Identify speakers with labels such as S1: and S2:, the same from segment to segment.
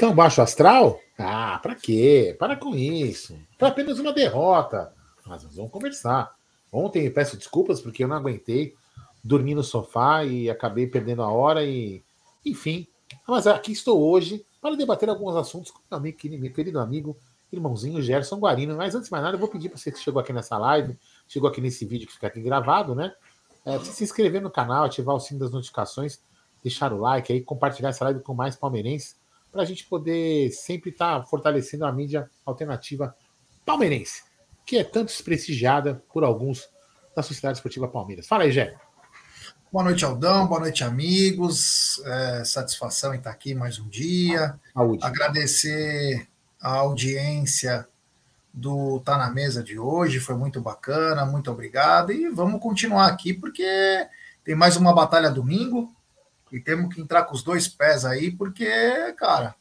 S1: Estão baixo astral? Ah, para quê? Para com isso. Foi apenas uma derrota. Mas nós vamos conversar. Ontem peço desculpas porque eu não aguentei dormir no sofá e acabei perdendo a hora e enfim. Mas aqui estou hoje para debater alguns assuntos com meu, meu querido amigo, irmãozinho Gerson Guarino. Mas antes de mais nada, eu vou pedir para você que chegou aqui nessa live, chegou aqui nesse vídeo que fica aqui gravado, né? É, você se inscrever no canal, ativar o sino das notificações, deixar o like aí, compartilhar essa live com mais palmeirenses para a gente poder sempre estar tá fortalecendo a mídia alternativa palmeirense, que é tanto desprestigiada por alguns da Sociedade Esportiva Palmeiras. Fala aí, Gé.
S2: Boa noite, Aldão. Boa noite, amigos. É, satisfação em estar aqui mais um dia. Saúde. Agradecer a audiência do Tá na Mesa de hoje. Foi muito bacana. Muito obrigado. E vamos continuar aqui, porque tem mais uma batalha domingo. E temos que entrar com os dois pés aí, porque, cara,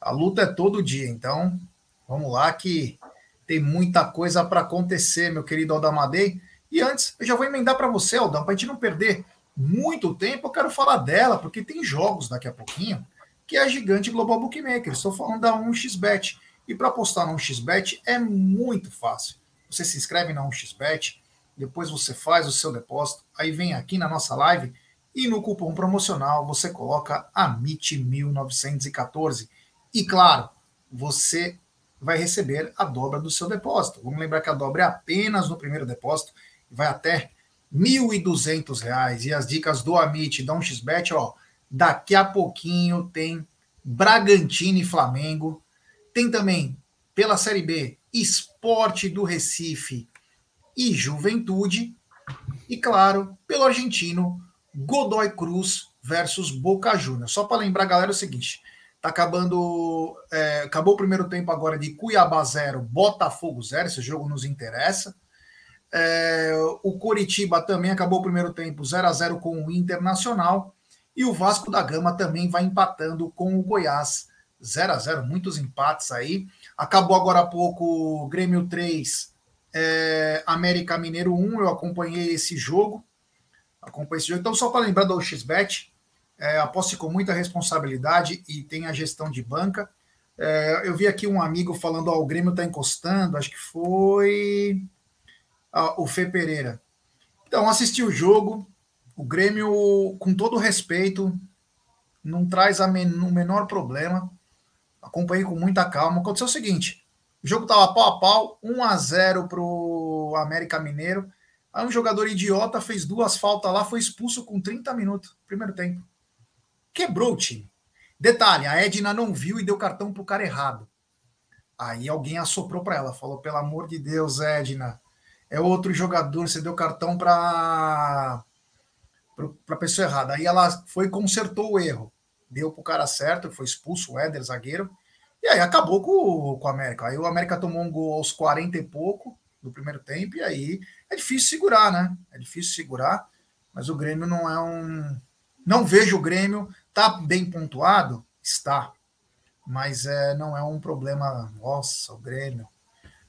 S2: a luta é todo dia. Então, vamos lá que tem muita coisa para acontecer, meu querido Aldamadei. E antes, eu já vou emendar para você, Aldão, para a gente não perder muito tempo, eu quero falar dela, porque tem jogos daqui a pouquinho, que é a gigante Global Bookmaker. Estou falando da 1xBet. E para apostar no 1xBet é muito fácil. Você se inscreve na 1xBet, depois você faz o seu depósito, aí vem aqui na nossa live e no cupom promocional você coloca AMIT1914. E claro, você vai receber a dobra do seu depósito. Vamos lembrar que a dobra é apenas no primeiro depósito, vai até R$ 1.200. E as dicas do Amit da 1xBet, ó, daqui a pouquinho tem Bragantino e Flamengo. Tem também, pela Série B, Esporte do Recife e Juventude. E, claro, pelo argentino, Godoy Cruz versus Boca Juniors. Só para lembrar, galera, é o seguinte: tá acabando. É, acabou o primeiro tempo agora de Cuiabá 0, Botafogo 0. Esse jogo nos interessa. É, o Coritiba também acabou o primeiro tempo 0 a 0 com o Internacional. E o Vasco da Gama também vai empatando com o Goiás 0 a 0 Muitos empates aí. Acabou agora há pouco Grêmio 3, é, América Mineiro 1. Eu acompanhei esse jogo acompanha esse jogo. Então, só para lembrar do XBET, é, aposte com muita responsabilidade e tem a gestão de banca. É, eu vi aqui um amigo falando: ó, o Grêmio está encostando, acho que foi ah, o Fê Pereira. Então, assisti o jogo. O Grêmio, com todo respeito, não traz a men o menor problema. Acompanhei com muita calma. Aconteceu o seguinte: o jogo estava pau a pau, 1 a 0 para o América Mineiro. Aí um jogador idiota fez duas faltas lá, foi expulso com 30 minutos, primeiro tempo. Quebrou o time. Detalhe, a Edna não viu e deu cartão pro cara errado. Aí alguém assoprou para ela, falou: pelo amor de Deus, Edna, é outro jogador, você deu cartão para para pessoa errada. Aí ela foi consertou o erro. Deu pro cara certo, foi expulso o Éder, zagueiro. E aí acabou com, com o América. Aí o América tomou um gol aos 40 e pouco do primeiro tempo, e aí é difícil segurar, né? É difícil segurar, mas o Grêmio não é um. Não vejo o Grêmio. Tá bem pontuado? Está. Mas é, não é um problema. Nossa, o Grêmio.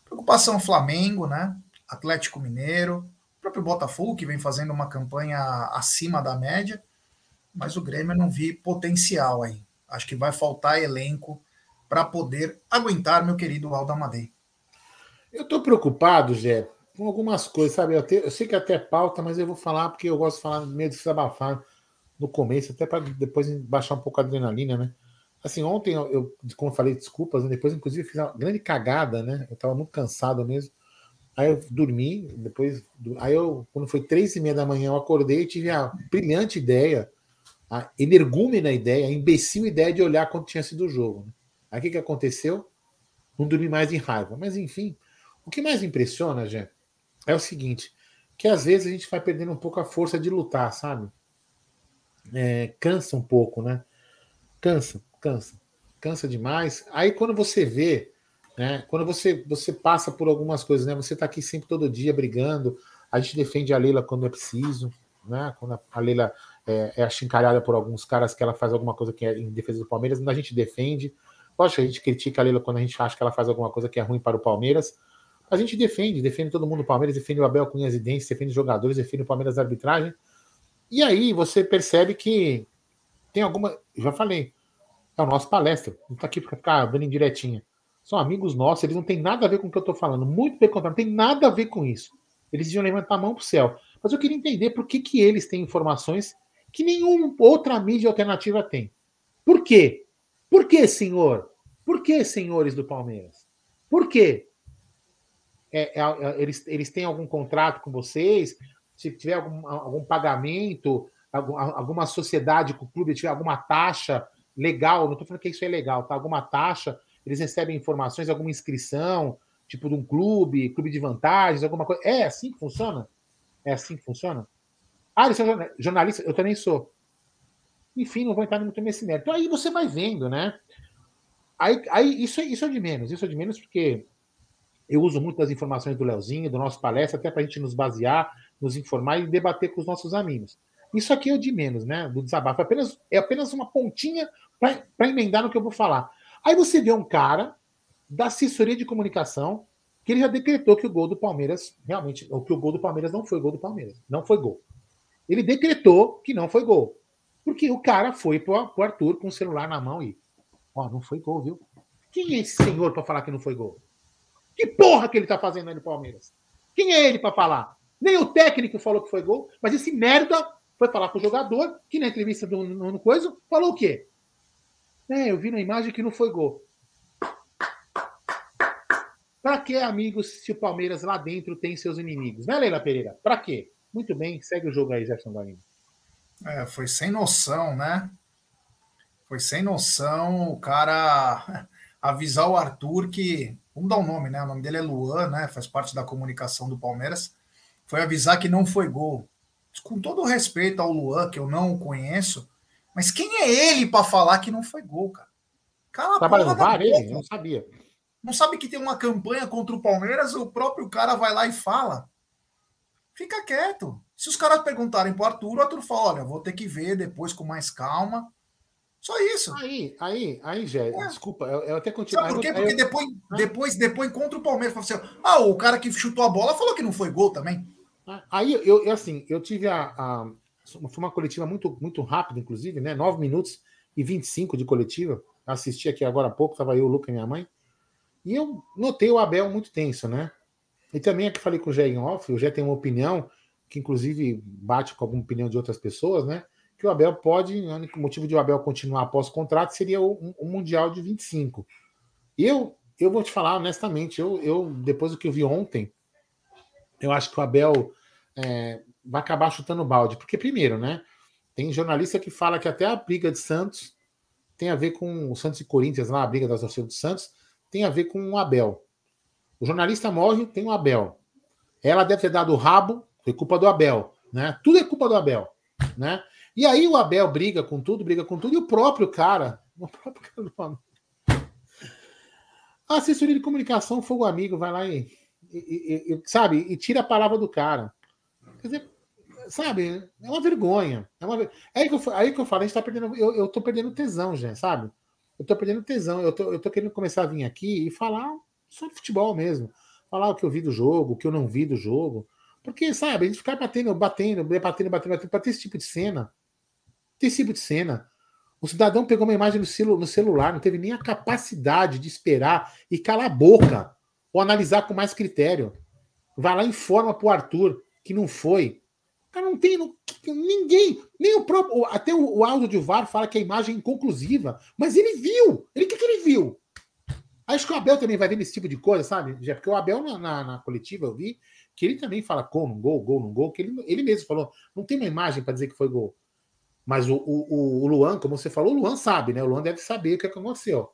S2: Preocupação Flamengo, né? Atlético Mineiro, o próprio Botafogo, que vem fazendo uma campanha acima da média, mas o Grêmio não vi potencial aí. Acho que vai faltar elenco para poder aguentar meu querido Aldo Amadei.
S1: Eu estou preocupado, Zé, com algumas coisas, sabe? Eu, te, eu, sei que até pauta, mas eu vou falar porque eu gosto de falar meio de desabafar no começo, até para depois baixar um pouco a adrenalina, né? Assim, ontem eu, como eu falei, desculpas, né? depois inclusive fiz uma grande cagada, né? Eu estava muito cansado mesmo. Aí eu dormi, depois. Aí eu, quando foi três e meia da manhã, eu acordei e tive a brilhante ideia, a energúmena ideia, a imbecil ideia de olhar quando tinha sido o jogo. Né? Aí o que, que aconteceu? Não dormi mais em raiva. Mas enfim, o que mais impressiona, Jé, é o seguinte: que às vezes a gente vai perdendo um pouco a força de lutar, sabe? É, cansa um pouco, né? Cansa, cansa, cansa demais. Aí quando você vê, né? Quando você você passa por algumas coisas, né? Você tá aqui sempre todo dia brigando. A gente defende a Leila quando é preciso, né? Quando a Leila é, é achincalhada por alguns caras que ela faz alguma coisa que é em defesa do Palmeiras, a gente defende. Lógico, a gente critica a Leila quando a gente acha que ela faz alguma coisa que é ruim para o Palmeiras, a gente defende, defende todo mundo o Palmeiras, defende o Abel Cunha Dentes, defende os jogadores, defende o Palmeiras da arbitragem. E aí você percebe que tem alguma. Já falei, É o nosso palestra. Não está aqui para ficar dando indiretinha. São amigos nossos, eles não têm nada a ver com o que eu estou falando. Muito pelo contrário, não tem nada a ver com isso. Eles iam levantar a mão para o céu. Mas eu queria entender por que, que eles têm informações que nenhuma outra mídia alternativa tem. Por quê? Por que, senhor? Por que, senhores do Palmeiras? Por quê? É, é, é, eles, eles têm algum contrato com vocês? Se tiver algum, algum pagamento, algum, alguma sociedade com o clube, tiver alguma taxa legal, não estou falando que isso é legal, tá? Alguma taxa, eles recebem informações, alguma inscrição, tipo de um clube, clube de vantagens, alguma coisa. É assim que funciona? É assim que funciona? Ah, eles são jornalistas? Eu também sou. Enfim, não vou entrar muito nesse mérito. Então aí você vai vendo, né? Aí, aí isso, é, isso é de menos, isso é de menos porque eu uso muito das informações do Leozinho, do nosso palestra, até para a gente nos basear, nos informar e debater com os nossos amigos. Isso aqui é o de menos, né? Do desabafo. É apenas, é apenas uma pontinha para emendar no que eu vou falar. Aí você vê um cara da assessoria de comunicação que ele já decretou que o gol do Palmeiras, realmente, ou que o gol do Palmeiras não foi gol do Palmeiras. Não foi gol. Ele decretou que não foi gol. Porque o cara foi pro, pro Arthur com o celular na mão e. Ó, não foi gol, viu? Quem é esse senhor para falar que não foi gol? Que porra que ele tá fazendo aí no Palmeiras? Quem é ele para falar? Nem o técnico falou que foi gol, mas esse merda foi falar com o jogador, que na entrevista do no, coisa, falou o quê? É, eu vi na imagem que não foi gol. Para que, amigos, se o Palmeiras lá dentro tem seus inimigos? Né, Leila Pereira? Para quê? Muito bem, segue o jogo aí, Jefferson Guarino.
S2: É, foi sem noção, né? Foi sem noção o cara avisar o Arthur que. Vamos dar o um nome, né? O nome dele é Luan, né? Faz parte da comunicação do Palmeiras. Foi avisar que não foi gol. Com todo o respeito ao Luan, que eu não conheço, mas quem é ele para falar que não foi gol, cara?
S1: Cala Trabalha no VAR, ele? Não sabia.
S2: Não sabe que tem uma campanha contra o Palmeiras, o próprio cara vai lá e fala. Fica quieto. Se os caras perguntarem pro Arthur, o Arthur fala: olha, vou ter que ver depois com mais calma. Só isso.
S1: Aí, aí, aí, Gé, é. desculpa, eu, eu, até continuo.
S2: Sabe por quê? Porque eu... depois, depois, depois contra o Palmeiras, fala assim, ah, o cara que chutou a bola falou que não foi gol também.
S1: Aí, eu, assim, eu tive a, a foi uma coletiva muito, muito rápida, inclusive, né? 9 minutos e 25 de coletiva. Assisti aqui agora há pouco, estava eu, o Luca e minha mãe. E eu notei o Abel muito tenso, né? E também aqui falei com o Gé em off, o Gé tem uma opinião, que inclusive bate com alguma opinião de outras pessoas, né? Que o Abel pode, o único motivo de o Abel continuar após o contrato seria o, o Mundial de 25. E eu, eu vou te falar honestamente, eu, eu depois do que eu vi ontem, eu acho que o Abel é, vai acabar chutando balde. Porque, primeiro, né? Tem jornalista que fala que até a briga de Santos tem a ver com o Santos e Corinthians, lá, a briga das torcidas do Santos, tem a ver com o Abel. O jornalista morre, tem o Abel. Ela deve ter dado o rabo, foi culpa do Abel. Né? Tudo é culpa do Abel. Né? E aí o Abel briga com tudo, briga com tudo, e o próprio cara, o próprio cara a assessoria de comunicação, fogo amigo, vai lá e, e, e, sabe, e tira a palavra do cara. Quer dizer, sabe, é uma vergonha. É, uma, é aí, que eu, aí que eu falo, a gente tá perdendo. Eu, eu tô perdendo tesão, já, sabe? Eu tô perdendo tesão. Eu tô, eu tô querendo começar a vir aqui e falar só de futebol mesmo. Falar o que eu vi do jogo, o que eu não vi do jogo. Porque, sabe, a gente ficar batendo, batendo, batendo, batendo, batendo, para ter esse tipo de cena. Esse tipo de cena. O cidadão pegou uma imagem no, celu, no celular, não teve nem a capacidade de esperar e calar a boca ou analisar com mais critério. Vai lá e informa pro Arthur que não foi. Cara, não tem não, ninguém, nem o próprio. Até o, o de VAR fala que a imagem é inconclusiva, mas ele viu. Ele que, que ele viu? Acho que o Abel também vai ver esse tipo de coisa, sabe? Já porque o Abel na, na, na, coletiva eu vi que ele também fala gol, não gol, gol, não gol, que ele, ele mesmo falou, não tem uma imagem para dizer que foi gol. Mas o, o, o, Luan, como você falou, o Luan sabe, né? O Luan deve saber o que, é que aconteceu.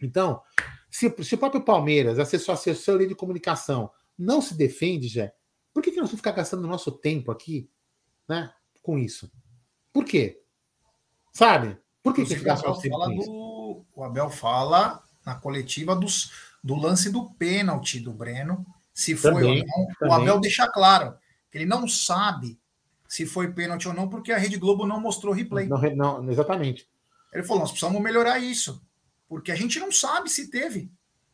S1: Então, se, se o próprio Palmeiras, a assessoria de comunicação, não se defende, já, por que, que nós vamos ficar gastando nosso tempo aqui, né, com isso? Por quê? Sabe? Por que, que a gente
S2: gasta nosso tempo com isso? Do, o Abel fala na coletiva dos, do lance do pênalti do Breno, se foi também, ou não. Também. O Abel deixa claro que ele não sabe se foi pênalti ou não, porque a Rede Globo não mostrou replay.
S1: Não, não, exatamente.
S2: Ele falou: nós precisamos melhorar isso, porque a gente não sabe se teve.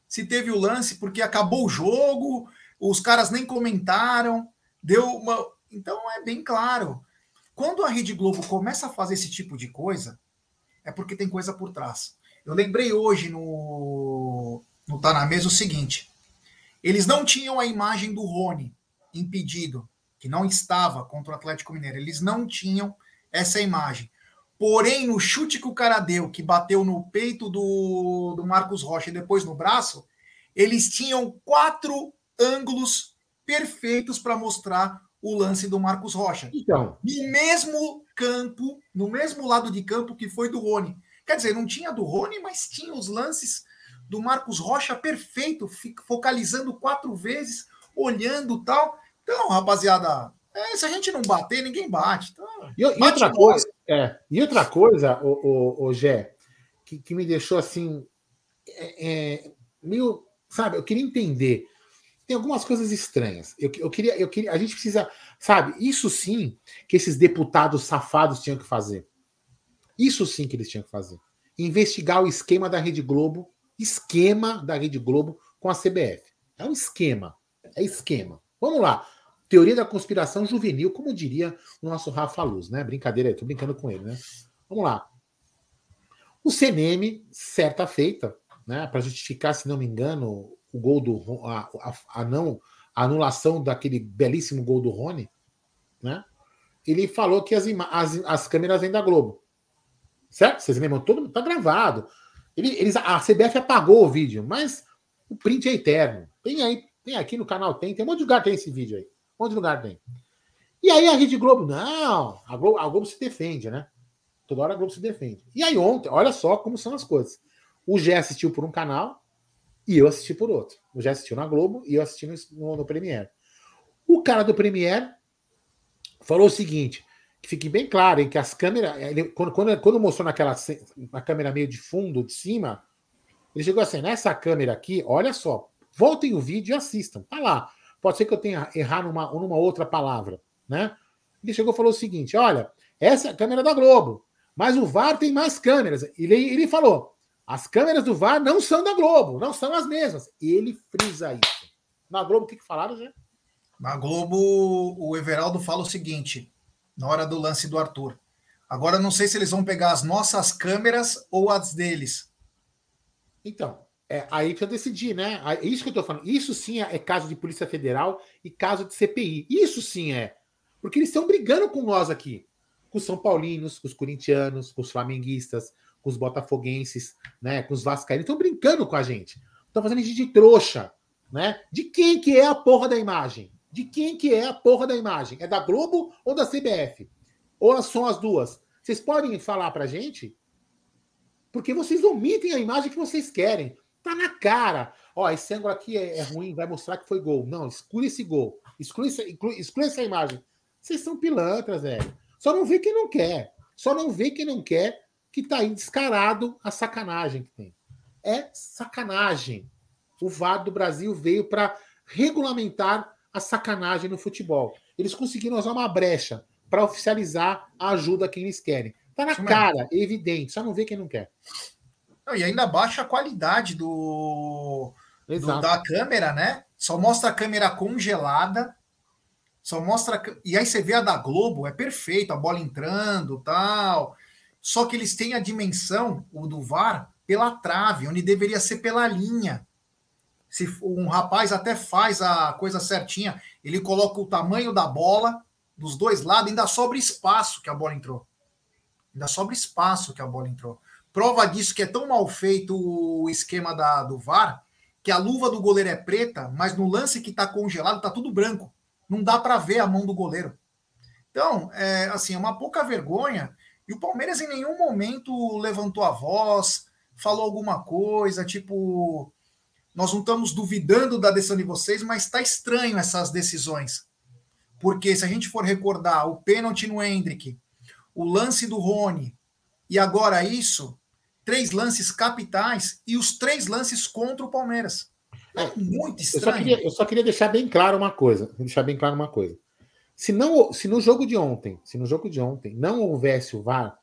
S2: Se teve o lance, porque acabou o jogo, os caras nem comentaram, deu uma. Então é bem claro. Quando a Rede Globo começa a fazer esse tipo de coisa, é porque tem coisa por trás. Eu lembrei hoje no, no Tá na Mesa o seguinte: eles não tinham a imagem do Rony impedido, que não estava contra o Atlético Mineiro. Eles não tinham essa imagem. Porém, no chute que o cara deu, que bateu no peito do, do Marcos Rocha e depois no braço, eles tinham quatro ângulos perfeitos para mostrar o lance do Marcos Rocha.
S1: Então.
S2: No mesmo campo, no mesmo lado de campo que foi do Rony. Quer dizer, não tinha do Rony, mas tinha os lances do Marcos Rocha perfeito, focalizando quatro vezes, olhando tal. Então, rapaziada, é, se a gente não bater, ninguém bate. Então,
S1: e, e outra coisa, é, e outra coisa, o, o, o Gé, que, que me deixou assim, é, é, meio, sabe, eu queria entender. Tem algumas coisas estranhas. Eu, eu, queria, eu queria, a gente precisa, sabe, isso sim que esses deputados safados tinham que fazer. Isso sim que eles tinham que fazer. Investigar o esquema da Rede Globo, esquema da Rede Globo com a CBF. É um esquema. É esquema. Vamos lá. Teoria da conspiração juvenil, como diria o nosso Rafa Luz, né? Brincadeira aí, tô brincando com ele, né? Vamos lá. O CNM, certa feita, né, para justificar, se não me engano, o gol do a, a, a, não a anulação daquele belíssimo gol do Rony, né? Ele falou que as, as, as câmeras vêm da Globo. Certo? Vocês lembram? Todo tá gravado. Ele, eles, a CBF apagou o vídeo, mas o print é eterno. Tem aí, tem aqui no canal, tem, tem um monte de lugar tem esse vídeo aí. Um monte de lugar tem. E aí a Rede Globo, não, a Globo, a Globo se defende, né? Toda hora a Globo se defende. E aí ontem, olha só como são as coisas. O Gé assistiu por um canal e eu assisti por outro. O Gé assistiu na Globo e eu assisti no, no, no Premiere. O cara do Premiere falou o seguinte: que fique bem claro, em que as câmeras. Ele, quando, quando, quando mostrou naquela na câmera meio de fundo, de cima, ele chegou assim: nessa câmera aqui, olha só, voltem o vídeo e assistam. Tá lá. Pode ser que eu tenha errado numa, numa outra palavra, né? Ele chegou e falou o seguinte: olha, essa é a câmera da Globo, mas o VAR tem mais câmeras. Ele, ele falou: as câmeras do VAR não são da Globo, não são as mesmas. Ele frisa isso. Na Globo, o que, que falaram, já?
S2: Na Globo, o Everaldo fala o seguinte: na hora do lance do Arthur. Agora não sei se eles vão pegar as nossas câmeras ou as deles.
S1: Então, é aí que eu decidi, né? É isso que eu tô falando. Isso sim é caso de Polícia Federal e caso de CPI. Isso sim é. Porque eles estão brigando com nós aqui. Com os São Paulinos, com os corintianos, com os flamenguistas, com os botafoguenses, né? Com os vascaínos. Estão brincando com a gente. Estão fazendo gente de trouxa, né? De quem que é a porra da imagem? de quem que é a porra da imagem. É da Globo ou da CBF? Ou são as duas? Vocês podem falar pra gente? Porque vocês omitem a imagem que vocês querem. Tá na cara. Ó, esse ângulo aqui é, é ruim, vai mostrar que foi gol. Não, exclui esse gol. Exclui, exclui, exclui essa imagem. Vocês são pilantras, velho. Só não vê quem não quer. Só não vê quem não quer que tá aí descarado a sacanagem que tem. É sacanagem. O VAR do Brasil veio para regulamentar a sacanagem no futebol. Eles conseguiram usar uma brecha para oficializar a ajuda a quem eles querem. Tá na cara, é evidente, só não vê quem não quer.
S2: Não, e ainda baixa a qualidade do, do, da câmera, né? Só mostra a câmera congelada. Só mostra. E aí você vê a da Globo, é perfeito, a bola entrando tal. Só que eles têm a dimensão, o do VAR, pela trave, onde deveria ser pela linha se um rapaz até faz a coisa certinha, ele coloca o tamanho da bola dos dois lados, ainda sobra espaço que a bola entrou. Ainda sobra espaço que a bola entrou. Prova disso que é tão mal feito o esquema da, do VAR, que a luva do goleiro é preta, mas no lance que está congelado está tudo branco. Não dá para ver a mão do goleiro. Então, é, assim, é uma pouca vergonha. E o Palmeiras em nenhum momento levantou a voz, falou alguma coisa, tipo, nós não estamos duvidando da decisão de vocês, mas está estranho essas decisões. Porque se a gente for recordar o pênalti no Hendrick, o lance do Rony, e agora isso, três lances capitais e os três lances contra o Palmeiras. É, é muito estranho.
S1: Eu só, queria, eu só queria deixar bem claro uma coisa. Deixar bem claro uma coisa. Se, não, se no jogo de ontem, se no jogo de ontem não houvesse o VAR,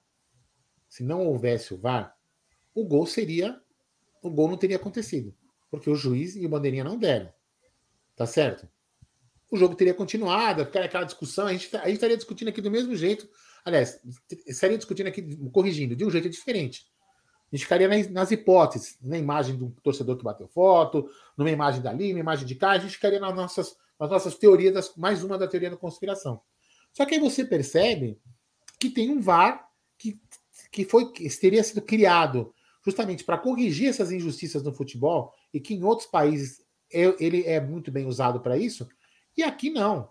S1: se não houvesse o VAR, o gol seria. O gol não teria acontecido porque o juiz e o bandeirinha não deram. Tá certo? O jogo teria continuado, ficaria aquela discussão, a gente, a gente estaria discutindo aqui do mesmo jeito Aliás, estaria discutindo aqui, corrigindo, de um jeito diferente. A gente ficaria nas hipóteses, na imagem do torcedor que bateu foto, numa imagem dali, numa imagem de cá, a gente ficaria nas nossas, nas nossas teorias, das, mais uma da teoria da conspiração. Só que aí você percebe que tem um VAR que, que, foi, que teria sido criado justamente para corrigir essas injustiças no futebol e que em outros países ele é muito bem usado para isso, e aqui não.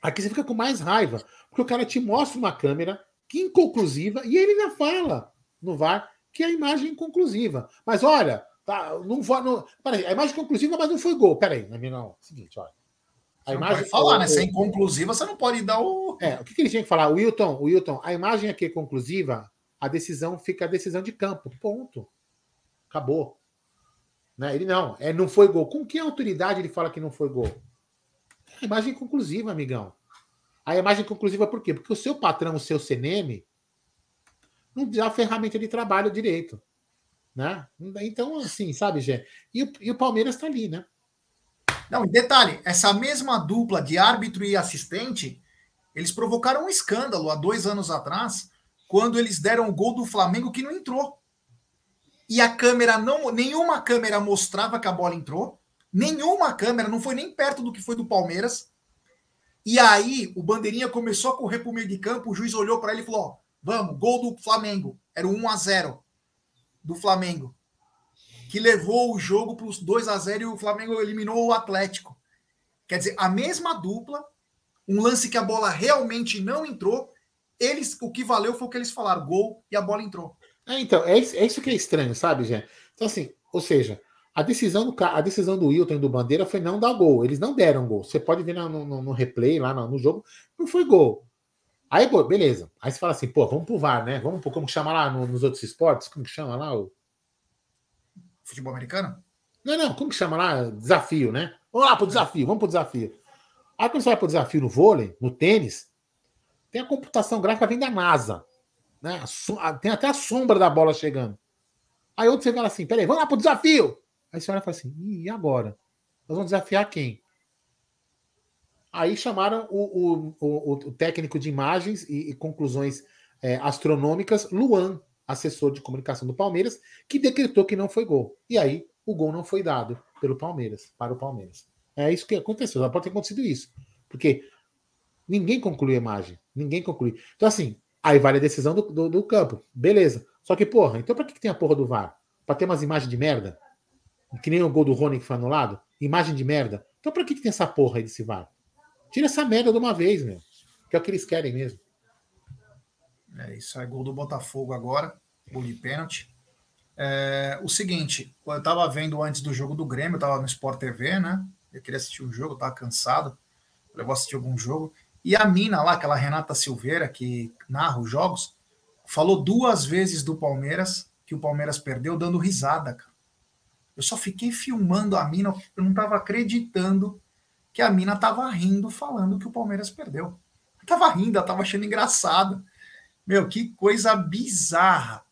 S1: Aqui você fica com mais raiva, porque o cara te mostra uma câmera que inconclusiva e ele ainda fala no VAR que a imagem é inconclusiva. Mas olha, tá, não vai. Não, peraí, a imagem é conclusiva, mas não foi gol. Peraí, não, seguinte, olha.
S2: A imagem pode falar, né? Se é inconclusiva, você não pode dar o.
S1: É, o que, que ele tinha que falar? O Wilton, o Wilton, a imagem aqui é conclusiva, a decisão fica a decisão de campo. Ponto. Acabou. Né? Ele não, é, não foi gol. Com que autoridade ele fala que não foi gol? A imagem conclusiva, amigão. A imagem conclusiva por quê? Porque o seu patrão, o seu CNM, não dá ferramenta de trabalho direito. Né? Então, assim, sabe, Gê? E o, e o Palmeiras está ali, né?
S2: Não, detalhe, essa mesma dupla de árbitro e assistente, eles provocaram um escândalo há dois anos atrás, quando eles deram o gol do Flamengo que não entrou. E a câmera não. Nenhuma câmera mostrava que a bola entrou. Nenhuma câmera, não foi nem perto do que foi do Palmeiras. E aí o Bandeirinha começou a correr para o meio de campo, o juiz olhou para ele e falou: ó, vamos, gol do Flamengo. Era o 1 a 0 do Flamengo. Que levou o jogo para os 2 a 0 e o Flamengo eliminou o Atlético. Quer dizer, a mesma dupla, um lance que a bola realmente não entrou, eles o que valeu foi o que eles falaram, gol e a bola entrou.
S1: É, então, é isso, é isso que é estranho, sabe, gente? Então, assim, ou seja, a decisão, do, a decisão do Wilton e do Bandeira foi não dar gol. Eles não deram gol. Você pode ver no, no, no replay, lá no, no, jogo, não foi gol. Aí, pô, beleza. Aí você fala assim, pô, vamos pro VAR, né? Vamos pro, como chama lá nos outros esportes? Como que chama lá? O...
S2: Futebol americano?
S1: Não, não, como que chama lá? Desafio, né? Vamos lá pro desafio, vamos pro desafio. Aí quando você vai pro desafio no vôlei, no tênis, tem a computação gráfica vem da NASA. Né? Tem até a sombra da bola chegando. Aí outro você fala assim: peraí, vamos lá pro desafio. Aí você olha e fala assim: e agora? Nós vamos desafiar quem? Aí chamaram o, o, o, o técnico de imagens e, e conclusões é, astronômicas, Luan, assessor de comunicação do Palmeiras, que decretou que não foi gol. E aí o gol não foi dado pelo Palmeiras, para o Palmeiras. É isso que aconteceu. Já pode ter acontecido isso. Porque ninguém concluiu a imagem. Ninguém concluiu. Então, assim, aí vale a decisão do, do, do campo. Beleza. Só que, porra, então pra que, que tem a porra do VAR? Pra ter umas imagens de merda? Que nem o gol do Rony que foi anulado? Imagem de merda. Então pra que, que tem essa porra aí desse VAR? Tira essa merda de uma vez, meu. Que é o que eles querem mesmo.
S2: É isso aí, gol do Botafogo agora, gol de pênalti. É, o seguinte, eu tava vendo antes do jogo do Grêmio, eu tava no Sport TV, né? Eu queria assistir um jogo, eu tava cansado. Eu vou assistir algum jogo. E a mina lá, aquela Renata Silveira, que narra os jogos, falou duas vezes do Palmeiras, que o Palmeiras perdeu, dando risada, cara. Eu só fiquei filmando a mina, eu não tava acreditando que a mina tava rindo falando que o Palmeiras perdeu. Tava rindo, ela tava achando engraçado. Meu, que coisa bizarra.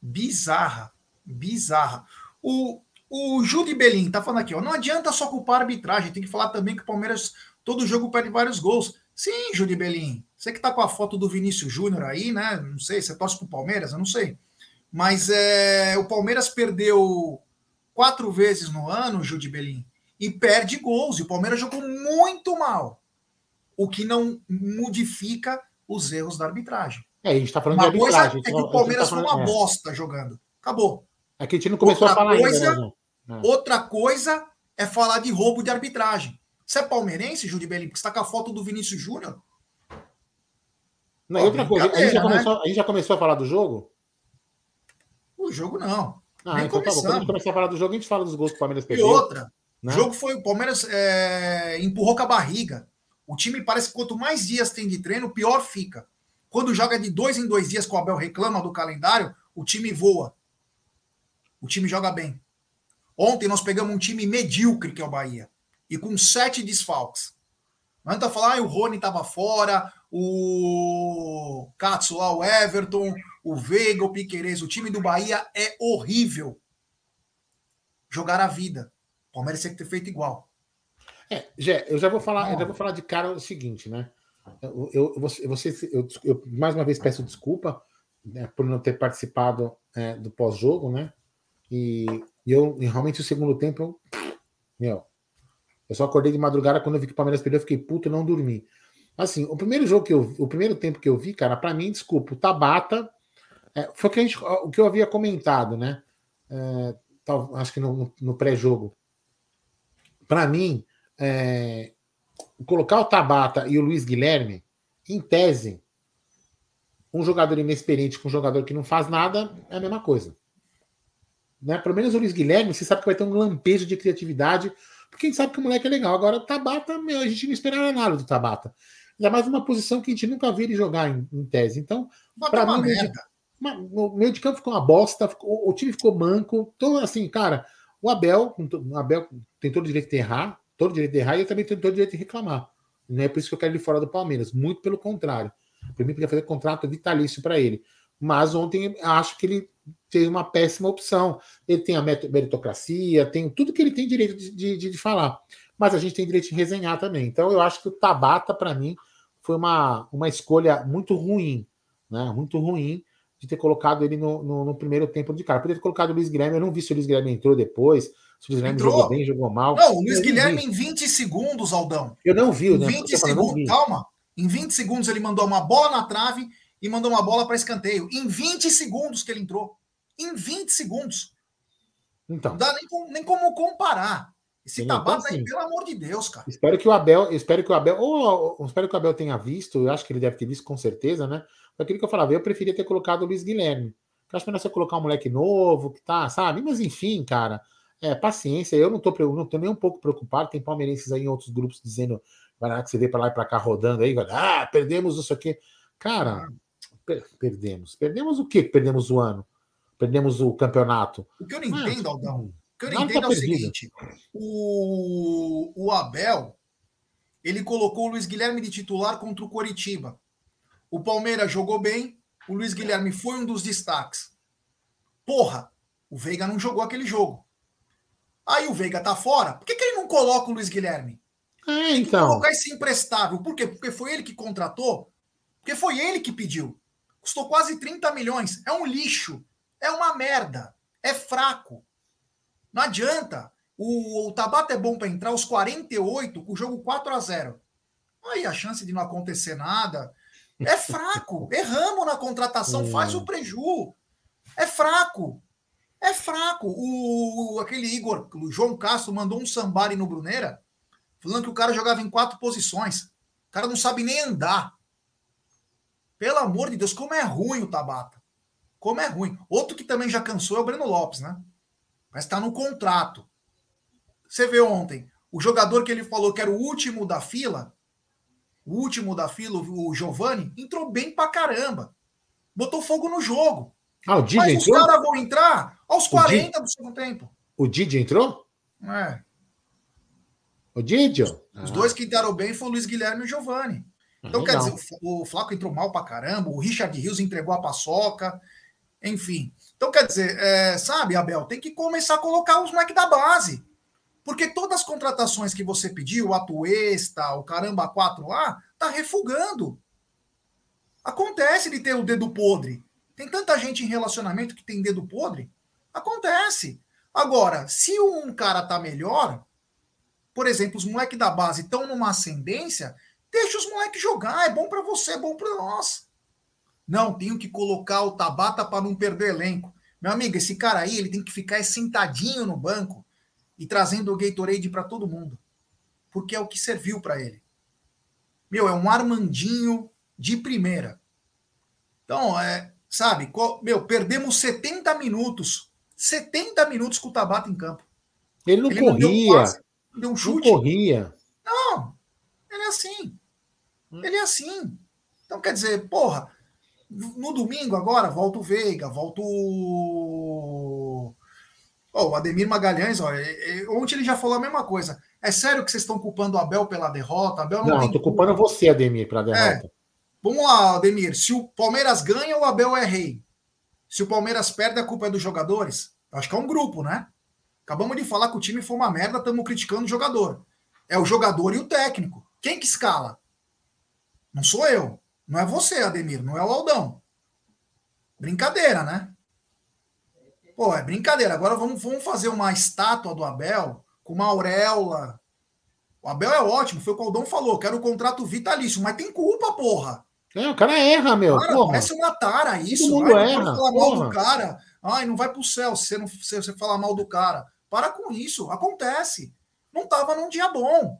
S2: Bizarra. Bizarra. O, o Jude Belin tá falando aqui, ó. Não adianta só culpar a arbitragem, tem que falar também que o Palmeiras todo jogo perde vários gols. Sim, Jude Belin. Você que tá com a foto do Vinícius Júnior aí, né? Não sei, você torce pro Palmeiras? Eu não sei. Mas é, o Palmeiras perdeu quatro vezes no ano, Jude Belin, e perde gols. E o Palmeiras jogou muito mal. O que não modifica os erros da arbitragem.
S1: É, a gente tá falando uma de arbitragem.
S2: é que o Palmeiras tá falando, foi uma é. bosta jogando. Acabou.
S1: É que a gente não começou outra a falar
S2: coisa, ainda, né? Outra coisa é falar de roubo de arbitragem. Você é palmeirense, Júlio Belli, porque você está com a foto do Vinícius Júnior?
S1: Não, outra coisa, a gente, já né? começou, a gente já começou a falar do jogo?
S2: O jogo não.
S1: Ah, Nem então tá bom. Quando a gente começar a falar do jogo, a gente fala dos gols que o Palmeiras
S2: perdeu. E outra, né? o jogo foi. O Palmeiras é, empurrou com a barriga. O time parece que quanto mais dias tem de treino, pior fica. Quando joga de dois em dois dias, com o Abel reclama do calendário, o time voa. O time joga bem. Ontem nós pegamos um time medíocre, que é o Bahia e com sete desfalques. Não adianta falar, ah, o Rony estava fora, o Katsu lá, o Everton, o Veiga, o Piqueires. O time do Bahia é horrível. Jogar a vida. O Palmeiras tem que ter feito igual.
S1: É, Gé, eu já vou falar, eu já vou falar de cara o seguinte, né? Eu, eu, você, eu, eu, mais uma vez peço desculpa né, por não ter participado é, do pós-jogo, né? E, e eu e realmente o segundo tempo, eu, meu, eu só acordei de madrugada quando eu vi que o Palmeiras perdeu, eu fiquei puto, não dormi. Assim, o primeiro jogo que eu, o primeiro tempo que eu vi, cara, para mim, desculpa, o Tabata é, foi o que, a gente, o que eu havia comentado, né? É, tal, acho que no, no pré-jogo. Para mim, é, colocar o Tabata e o Luiz Guilherme, em tese, um jogador inexperiente com um jogador que não faz nada é a mesma coisa. Né? Pelo menos o Luiz Guilherme, você sabe que vai ter um lampejo de criatividade, porque a gente sabe que o moleque é legal. Agora, o Tabata, meu, a gente não esperava nada do Tabata. Ainda mais uma posição que a gente nunca viu ele jogar em, em tese. Então, para mim, o meio de campo ficou uma bosta, ficou, o time ficou manco. Então, assim, cara, o Abel, o Abel tem todo o direito de errar, todo o direito de errar, e eu também tenho todo o direito de reclamar. Não é por isso que eu quero ele fora do Palmeiras. Muito pelo contrário. Para mim, podia fazer contrato vitalício para ele. Mas ontem acho que ele fez uma péssima opção. Ele tem a meritocracia, tem tudo que ele tem direito de, de, de falar. Mas a gente tem direito de resenhar também. Então eu acho que o Tabata, para mim, foi uma, uma escolha muito ruim. Né? Muito ruim de ter colocado ele no, no, no, primeiro tempo de cara. Poderia ter colocado o Luiz Guilherme, eu não vi se o Luiz Guilherme entrou depois, se o Luiz Guilherme entrou. jogou bem, jogou mal.
S2: Não, o Luiz Guilherme em 20 segundos, Aldão.
S1: Eu não vi,
S2: em né? 20 segundos, calma. Em 20 segundos ele mandou uma bola na trave e mandou uma bola para escanteio. Em 20 segundos que ele entrou. Em 20 segundos. Então. Não dá nem, nem como comparar. Esse Tabata então, aí, assim, pelo amor de Deus, cara.
S1: Espero que o Abel, espero que o Abel, ou, ou, espero que o Abel tenha visto, eu acho que ele deve ter visto com certeza, né? Aquilo que eu falava, eu preferia ter colocado o Luiz Guilherme. Eu acho melhor você colocar um moleque novo, que tá, sabe? Mas enfim, cara, é, paciência, eu não tô, não tô nem um pouco preocupado, tem palmeirenses aí em outros grupos dizendo, vai lá que você vê para lá e para cá rodando aí, vai, ah, perdemos isso aqui. Cara, per perdemos. Perdemos o quê? Perdemos o ano. Perdemos o campeonato.
S2: O que eu não entendo, Aldão, que eu não entendo tá é o seguinte: o, o Abel ele colocou o Luiz Guilherme de titular contra o Coritiba. O Palmeiras jogou bem, o Luiz Guilherme foi um dos destaques. Porra, o Veiga não jogou aquele jogo. Aí o Veiga tá fora. Por que, que ele não coloca o Luiz Guilherme?
S1: É, então.
S2: Colocar esse imprestável. Por quê? Porque foi ele que contratou. Porque foi ele que pediu. Custou quase 30 milhões. É um lixo. É uma merda. É fraco. Não adianta. O, o Tabata é bom para entrar aos 48 com o jogo 4 a 0 Aí a chance de não acontecer nada é fraco. Erramos na contratação, faz o preju. É fraco. É fraco. O, aquele Igor, o João Castro, mandou um sambari no Brunera, falando que o cara jogava em quatro posições. O cara não sabe nem andar. Pelo amor de Deus, como é ruim o Tabata. Como é ruim. Outro que também já cansou é o Breno Lopes, né? Mas está no contrato. Você vê ontem, o jogador que ele falou que era o último da fila, o último da fila, o Giovani, entrou bem pra caramba. Botou fogo no jogo.
S1: Ah, o Didi Mas
S2: entrou? os caras vão entrar aos 40 Didi... do segundo tempo.
S1: O Didi entrou?
S2: É.
S1: O Didi? Os
S2: ah. dois que entraram bem foram o Luiz Guilherme e o Giovani. Então, quer dizer, o Flaco entrou mal pra caramba, o Richard Rios entregou a paçoca, enfim. Então, quer dizer, é, sabe, Abel, tem que começar a colocar os moleques da base. Porque todas as contratações que você pediu, o Atuesta, o Caramba 4 lá, tá refugando. Acontece de ter o dedo podre. Tem tanta gente em relacionamento que tem dedo podre. Acontece. Agora, se um cara tá melhor, por exemplo, os moleques da base estão numa ascendência, deixa os moleques jogar. É bom para você, é bom para nós. Não, tenho que colocar o Tabata para não perder elenco. Meu amigo, esse cara aí, ele tem que ficar sentadinho no banco e trazendo o Gatorade para todo mundo. Porque é o que serviu para ele. Meu, é um Armandinho de primeira. Então, é, sabe, meu, perdemos 70 minutos. 70 minutos com o Tabata em campo.
S1: Ele não ele corria. Não deu, não deu um chute. Não corria.
S2: Não, ele é assim. Hum. Ele é assim. Então, quer dizer, porra, no domingo agora, volta o Veiga, volta o Oh, o Ademir Magalhães, ó, ontem ele já falou a mesma coisa. É sério que vocês estão culpando o Abel pela derrota? Abel
S1: não, não tô culpando você, Ademir, pela derrota. É.
S2: Vamos lá, Ademir. Se o Palmeiras ganha, o Abel é rei. Se o Palmeiras perde, a culpa é dos jogadores? Acho que é um grupo, né? Acabamos de falar que o time foi uma merda, estamos criticando o jogador. É o jogador e o técnico. Quem que escala? Não sou eu. Não é você, Ademir. Não é o Aldão. Brincadeira, né? Pô, é brincadeira. Agora vamos, vamos fazer uma estátua do Abel com uma auréola. O Abel é ótimo, foi o que o Aldão falou. Quero o contrato vitalício, mas tem culpa, porra.
S1: É, o cara erra, meu.
S2: Cara,
S1: porra.
S2: parece uma tara isso.
S1: Todo mundo
S2: Ai,
S1: erra,
S2: não falar mal do cara. Ai, não vai pro céu se você, não, se você falar mal do cara. Para com isso. Acontece. Não tava num dia bom.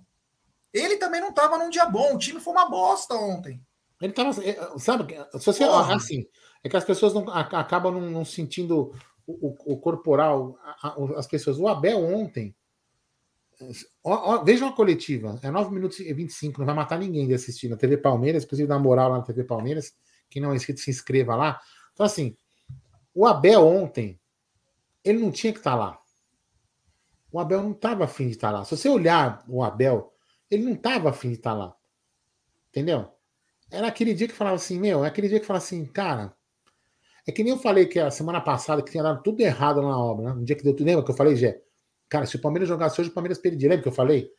S2: Ele também não tava num dia bom. O time foi uma bosta ontem.
S1: Ele tava. é, Sabe, se você.
S2: Porra.
S1: Assim, é que as pessoas não, acabam não, não sentindo o, o- o corporal. a- a- as pessoas. O Abel ontem. Ó, ó, veja uma coletiva. É 9 minutos e 25. Não vai matar ninguém de assistir na TV Palmeiras. Inclusive, dá moral lá na TV Palmeiras. Quem não é inscrito, se inscreva lá. Então, assim. O Abel ontem. Ele não tinha que estar lá. O Abel não estava afim de estar lá. Se você olhar o Abel, ele não estava afim de estar lá. Entendeu? Era aquele dia que falava assim, meu, é aquele dia que falava assim, cara. É que nem eu falei que a semana passada que tinha dado tudo errado na obra, né? Um dia que deu tudo. Lembra que eu falei, Gé? Cara, se o Palmeiras jogasse hoje, o Palmeiras perdia. Lembra que eu falei?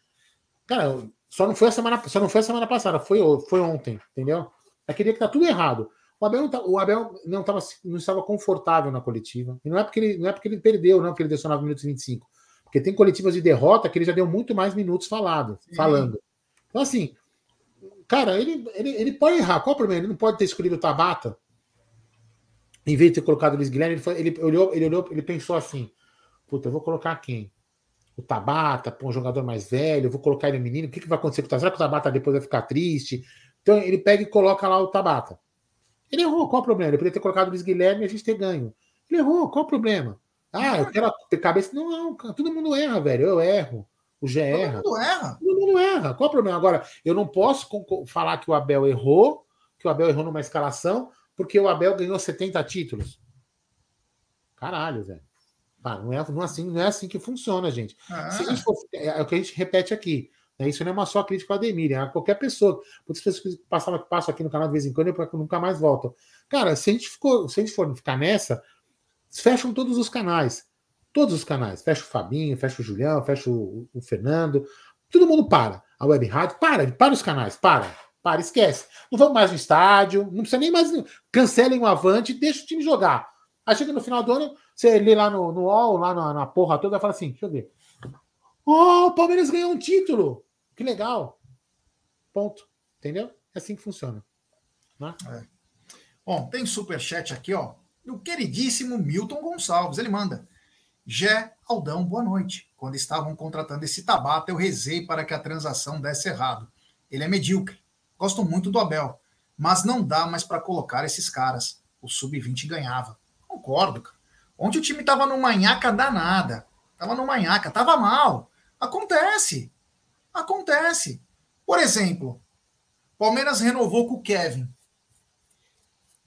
S1: Cara, só não foi a semana, só não foi a semana passada, foi, foi ontem, entendeu? É aquele dia que tá tudo errado. O Abel não, tá, o Abel não, tava, não estava confortável na coletiva. E não é porque ele, não é porque ele perdeu, não, porque ele deu só 9 minutos e 25. Porque tem coletivas de derrota que ele já deu muito mais minutos falado,
S2: Sim.
S1: falando. Então, assim, cara, ele, ele, ele pode errar. Qual o problema? Ele não pode ter escolhido o Tabata. Em vez de ter colocado o Luiz Guilherme, ele, foi- ele olhou, ele olhou, ele pensou assim: puta, eu vou colocar quem? O Tabata, um jogador mais velho, eu vou colocar ele menino, o que, que vai acontecer com o Tabata? Será que o Tabata depois vai ficar triste? Então ele pega e coloca lá o Tabata. Ele errou, qual o problema? Ele poderia ter colocado o Luiz Guilherme e a gente ter ganho. Ele errou, qual o problema? Ah, eu quero a cabeça. Não, não, todo mundo erra, velho. Eu erro. O
S2: Todo
S1: erra.
S2: mundo erra.
S1: Todo mundo erra. Qual o problema? Agora, eu não posso falar que o Abel errou, que o Abel errou numa escalação, porque o Abel ganhou 70 títulos. Caralho, velho. Ah, não, é, não, é assim, não é assim que funciona, gente.
S2: Ah,
S1: Se a gente for- é, é o que a gente repete aqui. né? Isso não é uma só crítica ao Ademir, é a qualquer pessoa. Muitas pessoas que passavam, passam aqui no canal de vez em quando e nunca mais voltam. Cara, se a gente, ficou, se a gente for ficar nessa, fecham todos os canais. Todos os canais. Fecha o Fabinho, fecha o Julião, fecha o, o Fernando. Todo mundo para. A web rádio, para, para os canais, para. Para, esquece. Não vamos mais no estádio, não precisa nem mais. Cancelem o avante deixa o time jogar. Aí chega no final do ano, você lê lá no, no UOL, lá na, na porra toda, fala assim: deixa eu ver. Oh, o Palmeiras ganhou um título. Que legal. Ponto. Entendeu? É assim que funciona.
S2: Bom, tem superchat aqui, ó. Do queridíssimo Milton Gonçalves. Ele manda. Gé Aldão, boa noite. Quando estavam contratando esse Tabata, eu rezei para que a transação desse errado. Ele é medíocre. Gosto muito do Abel. Mas não dá mais para colocar esses caras. O Sub-20 ganhava. Concordo, cara. Ontem o time tava numa nhaca danada. Tava numa nhaca. Tava mal. Acontece. Acontece. Por exemplo, Palmeiras renovou com o Kevin.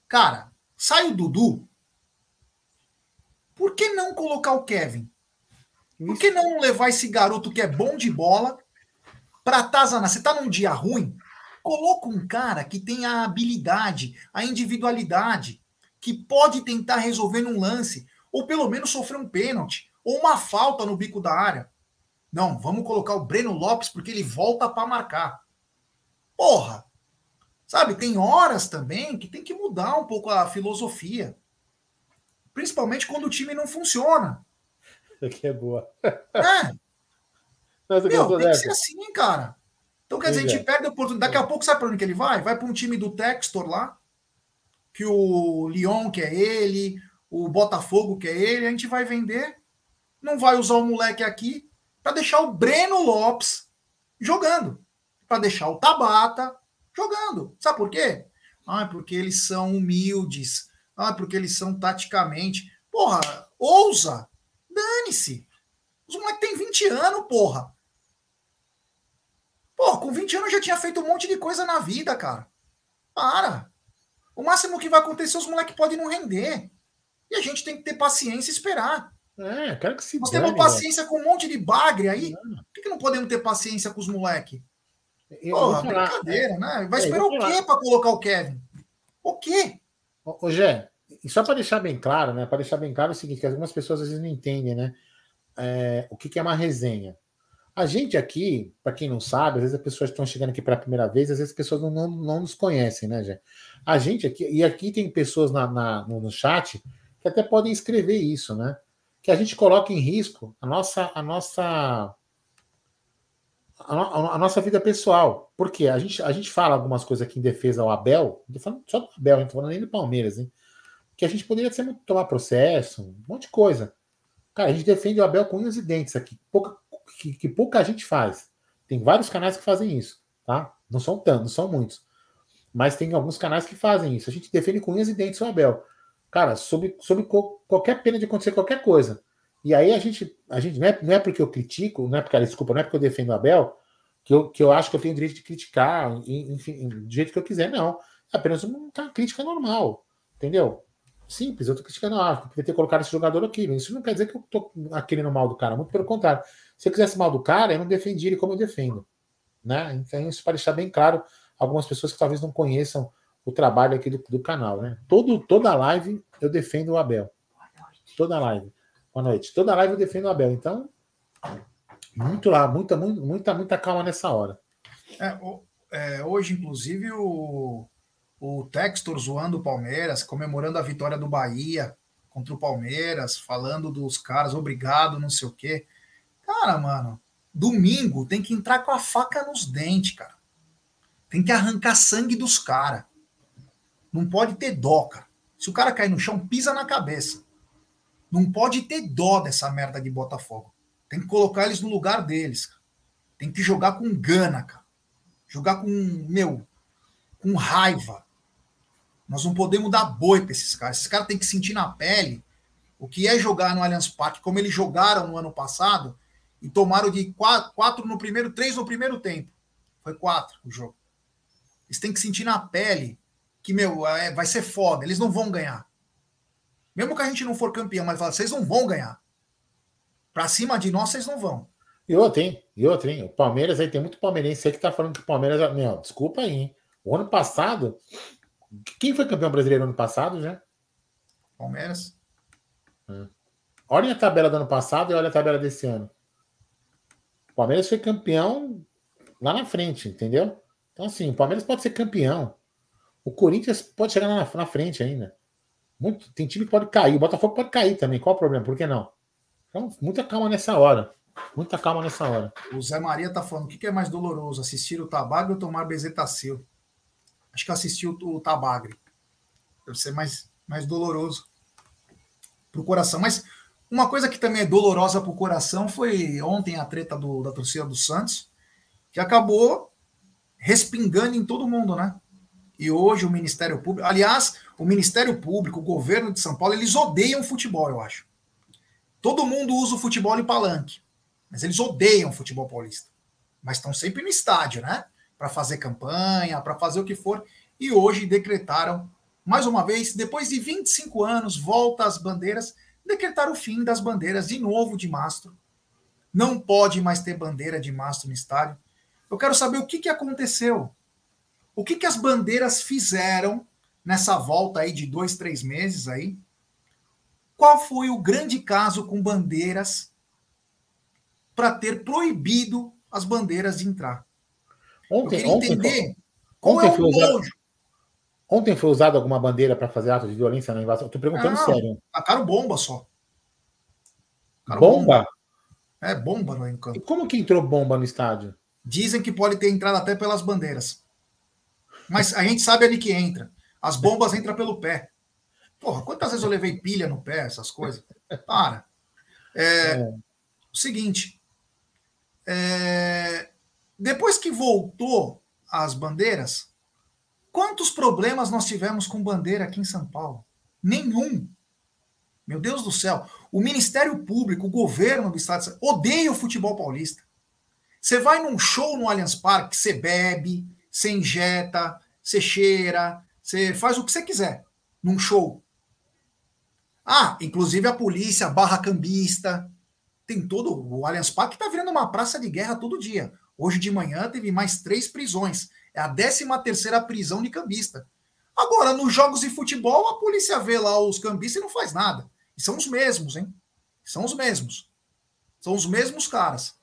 S2: Cara, sai o Dudu. Por que não colocar o Kevin? Por que não levar esse garoto que é bom de bola para atazanar? Você tá num dia ruim? Coloca um cara que tem a habilidade, a individualidade, que pode tentar resolver num lance, ou pelo menos sofrer um pênalti, ou uma falta no bico da área. Não, vamos colocar o Breno Lopes porque ele volta para marcar. Porra! Sabe, tem horas também que tem que mudar um pouco a filosofia. Principalmente quando o time não funciona.
S1: Aqui é boa.
S2: É,
S1: Nossa,
S2: meu, tem que ser assim, cara. Então, quer dizer, a gente perde a oportunidade. Daqui a pouco, sabe para onde que ele vai? Vai para um time do Textor lá, que o Lyon quer ele, o Botafogo quer ele, a gente vai vender. Não vai usar o moleque aqui para deixar o Breno Lopes jogando. Para deixar o Tabata jogando. Sabe por quê? Ah, porque eles são humildes. Ah, porque eles são taticamente. Porra, ousa! Dane-se! Os moleques têm 20 anos, porra! Pô, com 20 anos eu já tinha feito um monte de coisa na vida, cara. Para! O máximo que vai acontecer, os moleques podem não render. E a gente tem que ter paciência e esperar.
S1: É, quero que se
S2: Nós
S1: dane,
S2: temos paciência com um monte de bagre aí. Por que, que não podemos ter paciência com os moleques? Porra,
S1: falar,
S2: brincadeira, né? Vai
S1: É,
S2: esperar o quê para colocar o Kevin? O quê?
S1: Ô, Gé, e só para deixar bem claro, né? Para deixar bem claro é o seguinte, que algumas pessoas às vezes não entendem, né? É, o que, que é uma resenha? A gente aqui, para quem não sabe, às vezes as pessoas estão chegando aqui pela primeira vez, às vezes as pessoas não, não, não nos conhecem, né, gente? A gente aqui, e aqui tem pessoas na, na no, no chat que até podem escrever isso, né? Que a gente coloca em risco a nossa, a nossa a, a, nossa vida pessoal. Porque a gente, a gente fala algumas coisas aqui em defesa ao Abel, não falando só do Abel, não falando nem do Palmeiras, hein? Que a gente poderia ser, tomar processo, um monte de coisa. Cara, a gente defende o Abel com unhas e dentes aqui, pouca, que, que pouca gente faz. Tem vários canais que fazem isso, tá? Não são tantos, não são muitos. Mas tem alguns canais que fazem isso. A gente defende com unhas e dentes o Abel. Cara, sob, sob qualquer pena de acontecer qualquer coisa. E aí a gente, a gente não, é, não é porque eu critico, não é porque, desculpa, não é porque eu defendo o Abel, que eu, que eu acho que eu tenho direito de criticar, enfim, do jeito que eu quiser, não. É apenas uma crítica normal, entendeu? Simples, eu tô criticando, ah, poderia ter colocado esse jogador aqui. Isso não quer dizer que eu tô querendo mal do cara, muito pelo contrário. Se eu quisesse mal do cara, eu não defendia ele como eu defendo. Né? Então, isso para deixar bem claro algumas pessoas que talvez não conheçam o trabalho aqui do, do canal. Né? Todo, toda live eu defendo o Abel. Toda live. Boa noite. Toda live eu defendo o Abel. Então, muito lá, muita, muita, muita calma nessa hora.
S2: É, é, hoje, inclusive, o, o Textor zoando o Palmeiras, comemorando a vitória do Bahia contra o Palmeiras, falando dos caras, obrigado, não sei o quê. Cara, mano, domingo tem que entrar com a faca nos dentes, cara. Tem que arrancar sangue dos caras. Não pode ter dó, cara. Se o cara cair no chão, pisa na cabeça. Não pode ter dó dessa merda de Botafogo. Tem que colocar eles no lugar deles. Tem que jogar com gana, cara. Jogar com, meu, com raiva. Nós não podemos dar boi para esses caras. Esses caras têm que sentir na pele o que é jogar no Allianz Parque, como eles jogaram no ano passado e tomaram de quatro, quatro no primeiro, três no primeiro tempo. Foi quatro o jogo. Eles têm que sentir na pele que, meu, é, vai ser foda. Eles não vão ganhar. Mesmo que a gente não for campeão, mas fala, vocês não vão ganhar. Pra cima de nós, vocês não vão.
S1: E outra, hein? E outra, hein? O Palmeiras aí tem muito palmeirense aí que tá falando que o Palmeiras. Meu, desculpa aí, hein? O ano passado. Quem foi campeão brasileiro ano passado já?
S2: Palmeiras.
S1: Hum. Olhem a tabela do ano passado e olha a tabela desse ano. O Palmeiras foi campeão lá na frente, entendeu? Então, assim, o Palmeiras pode ser campeão. O Corinthians pode chegar na, na frente ainda. Muito, tem time que pode cair. O Botafogo pode cair também. Qual o problema? Por que não? Então, muita calma nessa hora. Muita calma nessa hora.
S2: O Zé Maria tá falando: o que, é mais doloroso? Assistir o Tabagre ou tomar Bezetacil? Acho que assistir o, o Tabagre. Deve ser mais, mais doloroso pro coração. Mas uma coisa que também é dolorosa pro coração foi ontem a treta do, da torcida do Santos, que acabou respingando em todo mundo, né? E hoje o Ministério Público, aliás, o Ministério Público, o governo de São Paulo, eles odeiam futebol, eu acho. Todo mundo usa o futebol em palanque, mas eles odeiam o futebol paulista. Mas estão sempre no estádio, né? Para fazer campanha, para fazer o que for. E hoje decretaram, mais uma vez, depois de 25 anos, volta às bandeiras, decretaram o fim das bandeiras de novo de mastro. Não pode mais ter bandeira de mastro no estádio. Eu quero saber o que, que aconteceu. O que, que as bandeiras fizeram nessa volta aí de dois, três meses aí, qual foi o grande caso com bandeiras para ter proibido as bandeiras de entrar?
S1: Ontem, Eu queria entender ontem, qual ontem é o foi usado, Ontem foi usada alguma bandeira para fazer ato de violência na invasão? Estou perguntando Não, sério.
S2: Tacaram bomba só.
S1: Tacaram bomba? bomba?
S2: É, bomba no encanto.
S1: E como que entrou bomba no estádio?
S2: Dizem que pode ter entrado até pelas bandeiras. Mas a gente sabe ali que entra. As bombas entram pelo pé. Porra, quantas vezes eu levei pilha no pé, essas coisas? Para. É, é. O seguinte. É, depois que voltou as bandeiras, quantos problemas nós tivemos com bandeira aqui em São Paulo? Nenhum. Meu Deus do céu. O Ministério Público, o governo do Estado, odeia o futebol paulista. Você vai num show no Allianz Parque, você bebe, você injeta, você cheira, você faz o que você quiser num show. Ah, inclusive a polícia, barra cambista, tem todo. O Allianz Parque está virando uma praça de guerra todo dia. Hoje de manhã teve mais três prisões. É a 13 terceira prisão de cambista. Agora, nos jogos de futebol, a polícia vê lá os cambistas e não faz nada. E são os mesmos, hein? São os mesmos. São os mesmos caras.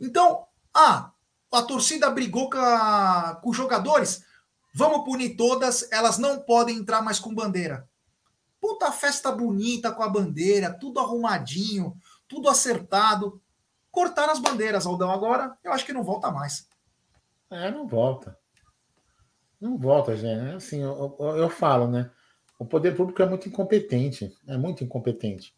S2: Então, ah, a torcida brigou com, a, com os jogadores, vamos punir todas, elas não podem entrar mais com bandeira. Puta festa bonita com a bandeira, tudo arrumadinho, tudo acertado. Cortaram as bandeiras, Aldão, agora eu acho que não volta mais.
S1: É, não volta. Não volta, gente. Assim, eu, eu, eu, falo, né? O poder público é muito incompetente. É muito incompetente.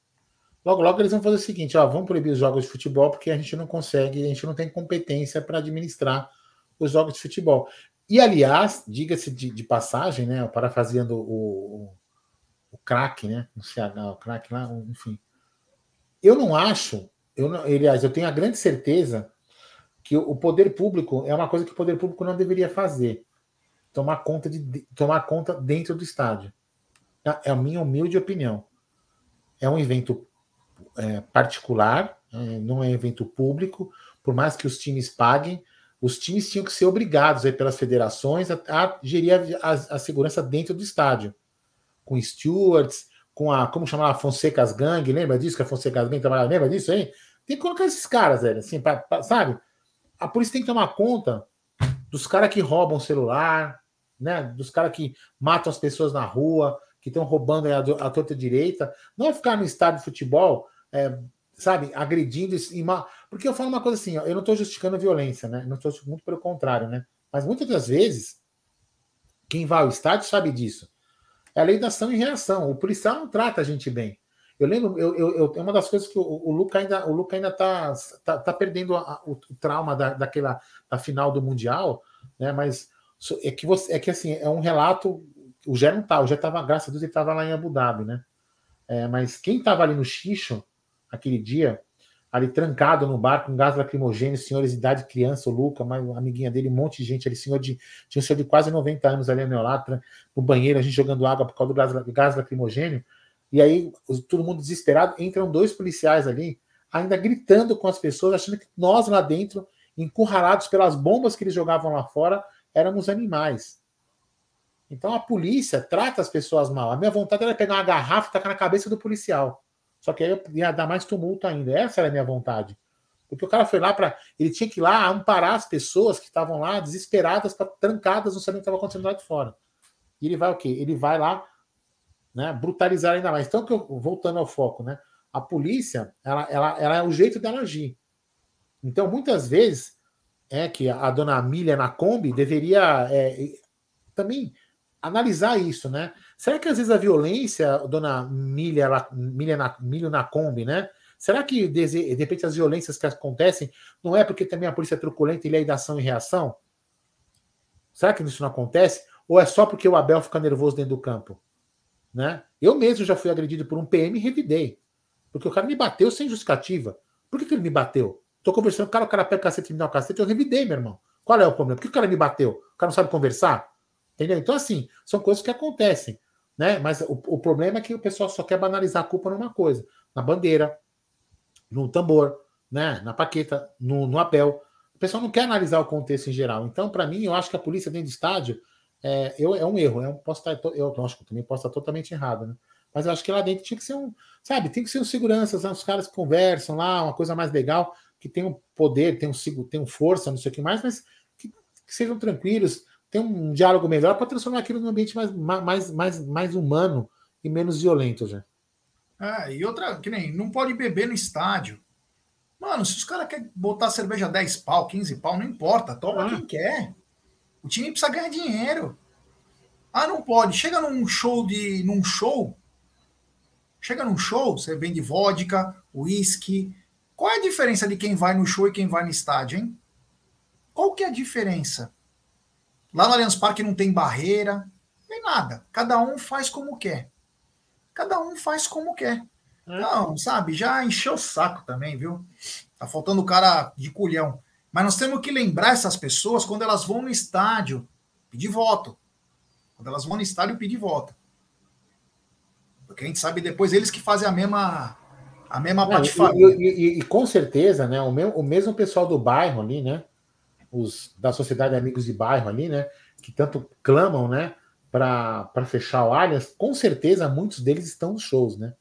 S1: Logo, logo eles vão fazer o seguinte: ó, vamos proibir os jogos de futebol porque a gente não consegue, a gente não tem competência para administrar os jogos de futebol. E, aliás, diga-se de, de, passagem, né? Parafraseando o, o, o craque, né? O CH, o craque lá, enfim. Eu não acho, eu não, aliás, eu tenho a grande certeza que o poder público é uma coisa que o poder público não deveria fazer. Tomar conta de tomar conta dentro do estádio. É a minha humilde opinião. É um evento é, particular, é, não é evento público, por mais que os times paguem, os times tinham que ser obrigados aí, pelas federações a, a gerir a, a, segurança dentro do estádio, com stewards, com a, como chamava, Fonseca's Gang, lembra disso que a Fonseca's Gang trabalhava, lembra disso aí? Tem que colocar esses caras, velho, assim, pra, pra, sabe? A polícia tem que tomar conta dos caras que roubam celular, né? Dos caras que matam as pessoas na rua, que estão roubando a, a torta direita. Não é ficar no estádio de futebol é, sabe, agredindo. Porque eu falo uma coisa assim, ó, eu não estou justificando a violência, né? Não estou muito pelo contrário, né? Mas muitas das vezes, quem vai ao estádio sabe disso. É a lei da ação e reação. O policial não trata a gente bem. Eu lembro, eu, eu, eu, é uma das coisas que o, o Luca ainda, o Luca ainda tá, tá, tá perdendo a, o, o, trauma da, daquela da final do Mundial, né? Mas é que você, é que assim, é um relato. O Gé não tá, o Gé tava, graças a Deus, ele estava lá em Abu Dhabi, né? É, mas quem estava ali no Xixo aquele dia, ali trancado no bar com gás lacrimogêneo, senhores de idade, criança, o Luca, uma amiguinha dele, um monte de gente ali, senhor de, tinha um senhor de quase 90 anos ali no lá, no banheiro, a gente jogando água por causa do gás, gás lacrimogênio, e aí todo mundo desesperado, entram dois policiais ali, ainda gritando com as pessoas, achando que nós lá dentro, encurralados pelas bombas que eles jogavam lá fora, éramos animais. Então a polícia trata as pessoas mal. A minha vontade era pegar uma garrafa e tacar na cabeça do policial. Só que aí ia dar mais tumulto ainda. Essa era a minha vontade. Porque o cara foi lá para. Ele tinha que ir lá amparar as pessoas que estavam lá desesperadas, trancadas, não sabendo o que estava acontecendo lá de fora. E ele vai o quê? Ele vai lá né, brutalizar ainda mais. Então, eu, voltando ao foco, né? A polícia, ela, ela, ela é o jeito dela agir. Então, muitas vezes, é que a dona Milha na Kombi deveria é, também analisar isso, né? Será que às vezes a violência, dona Milha, Milha na, Milho na Kombi, né? Será que de, repente as violências que acontecem não é porque também a polícia é truculenta e lei da ação e reação? Será que isso não acontece? Ou é só porque o Abel fica nervoso dentro do campo? Né? Eu mesmo já fui agredido por um PM e revidei. Porque o cara me bateu sem justificativa. Por que, que ele me bateu? Tô conversando com o cara, o cara pega o cacete e me dá o cacete, eu revidei, meu irmão. Qual é o problema? Por que o cara me bateu? O cara não sabe conversar? Entendeu? Então, assim, são coisas que acontecem. Né? Mas o, o problema é que o pessoal só quer banalizar a culpa numa coisa: na bandeira, no tambor, né? na paqueta, no, no apel. O pessoal não quer analisar o contexto em geral. Então, para mim, eu acho que a polícia dentro do estádio é, eu, é um erro. Eu posso estar, eu, lógico, também posso estar totalmente errado, né? Mas eu acho que lá dentro tinha que ser um, sabe, tem que ser um seguranças, né? os caras conversam lá, uma coisa mais legal, que tem um poder, tem um, tem um força, não sei o que mais, mas que, que sejam tranquilos, ter um diálogo melhor para transformar aquilo num ambiente mais, mais, mais, mais humano e menos violento, já.
S2: É, e outra, que nem, não pode beber no estádio. Mano, se os caras querem botar cerveja 10 pau, 15 pau, não importa, toma ah. quem quer. O time precisa ganhar dinheiro. Ah, não pode. Chega num show de. num show. Chega num show, você vende vodka, uísque. Qual é a diferença de quem vai no show e quem vai no estádio, hein? Qual que é a diferença? Lá no Allianz Parque não tem barreira, nem nada. Cada um faz como quer. Cada um faz como quer. É. Não, sabe? Já encheu o saco também, viu? Tá faltando o cara de culhão. Mas nós temos que lembrar essas pessoas quando elas vão no estádio pedir voto. Quando elas vão no estádio pedir voto. Porque a gente sabe depois eles que fazem a mesma a mesma
S1: patifaria. E, e, e, e, com certeza, né? O, meu, o mesmo pessoal do bairro ali, né? Os da Sociedade de Amigos de Bairro ali, né? Que tanto clamam, né? Para fechar o Allianz, com certeza muitos deles estão nos shows, né?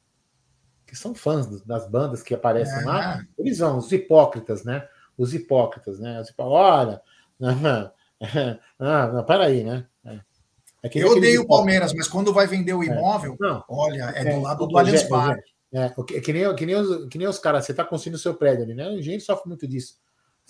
S1: Que são fãs das bandas que aparecem é. lá. Eles vão, os hipócritas, né? os hipócritas, né? Tipo, olha, não, não, não, peraí, né?
S2: É. É eu odeio o Palmeiras, mas quando vai vender o é. imóvel, é. olha, é do lado do Allianz Parque.
S1: É, que, nem, que, nem os, que nem os caras, você está construindo o seu prédio ali, né? O engenheiro sofre muito disso.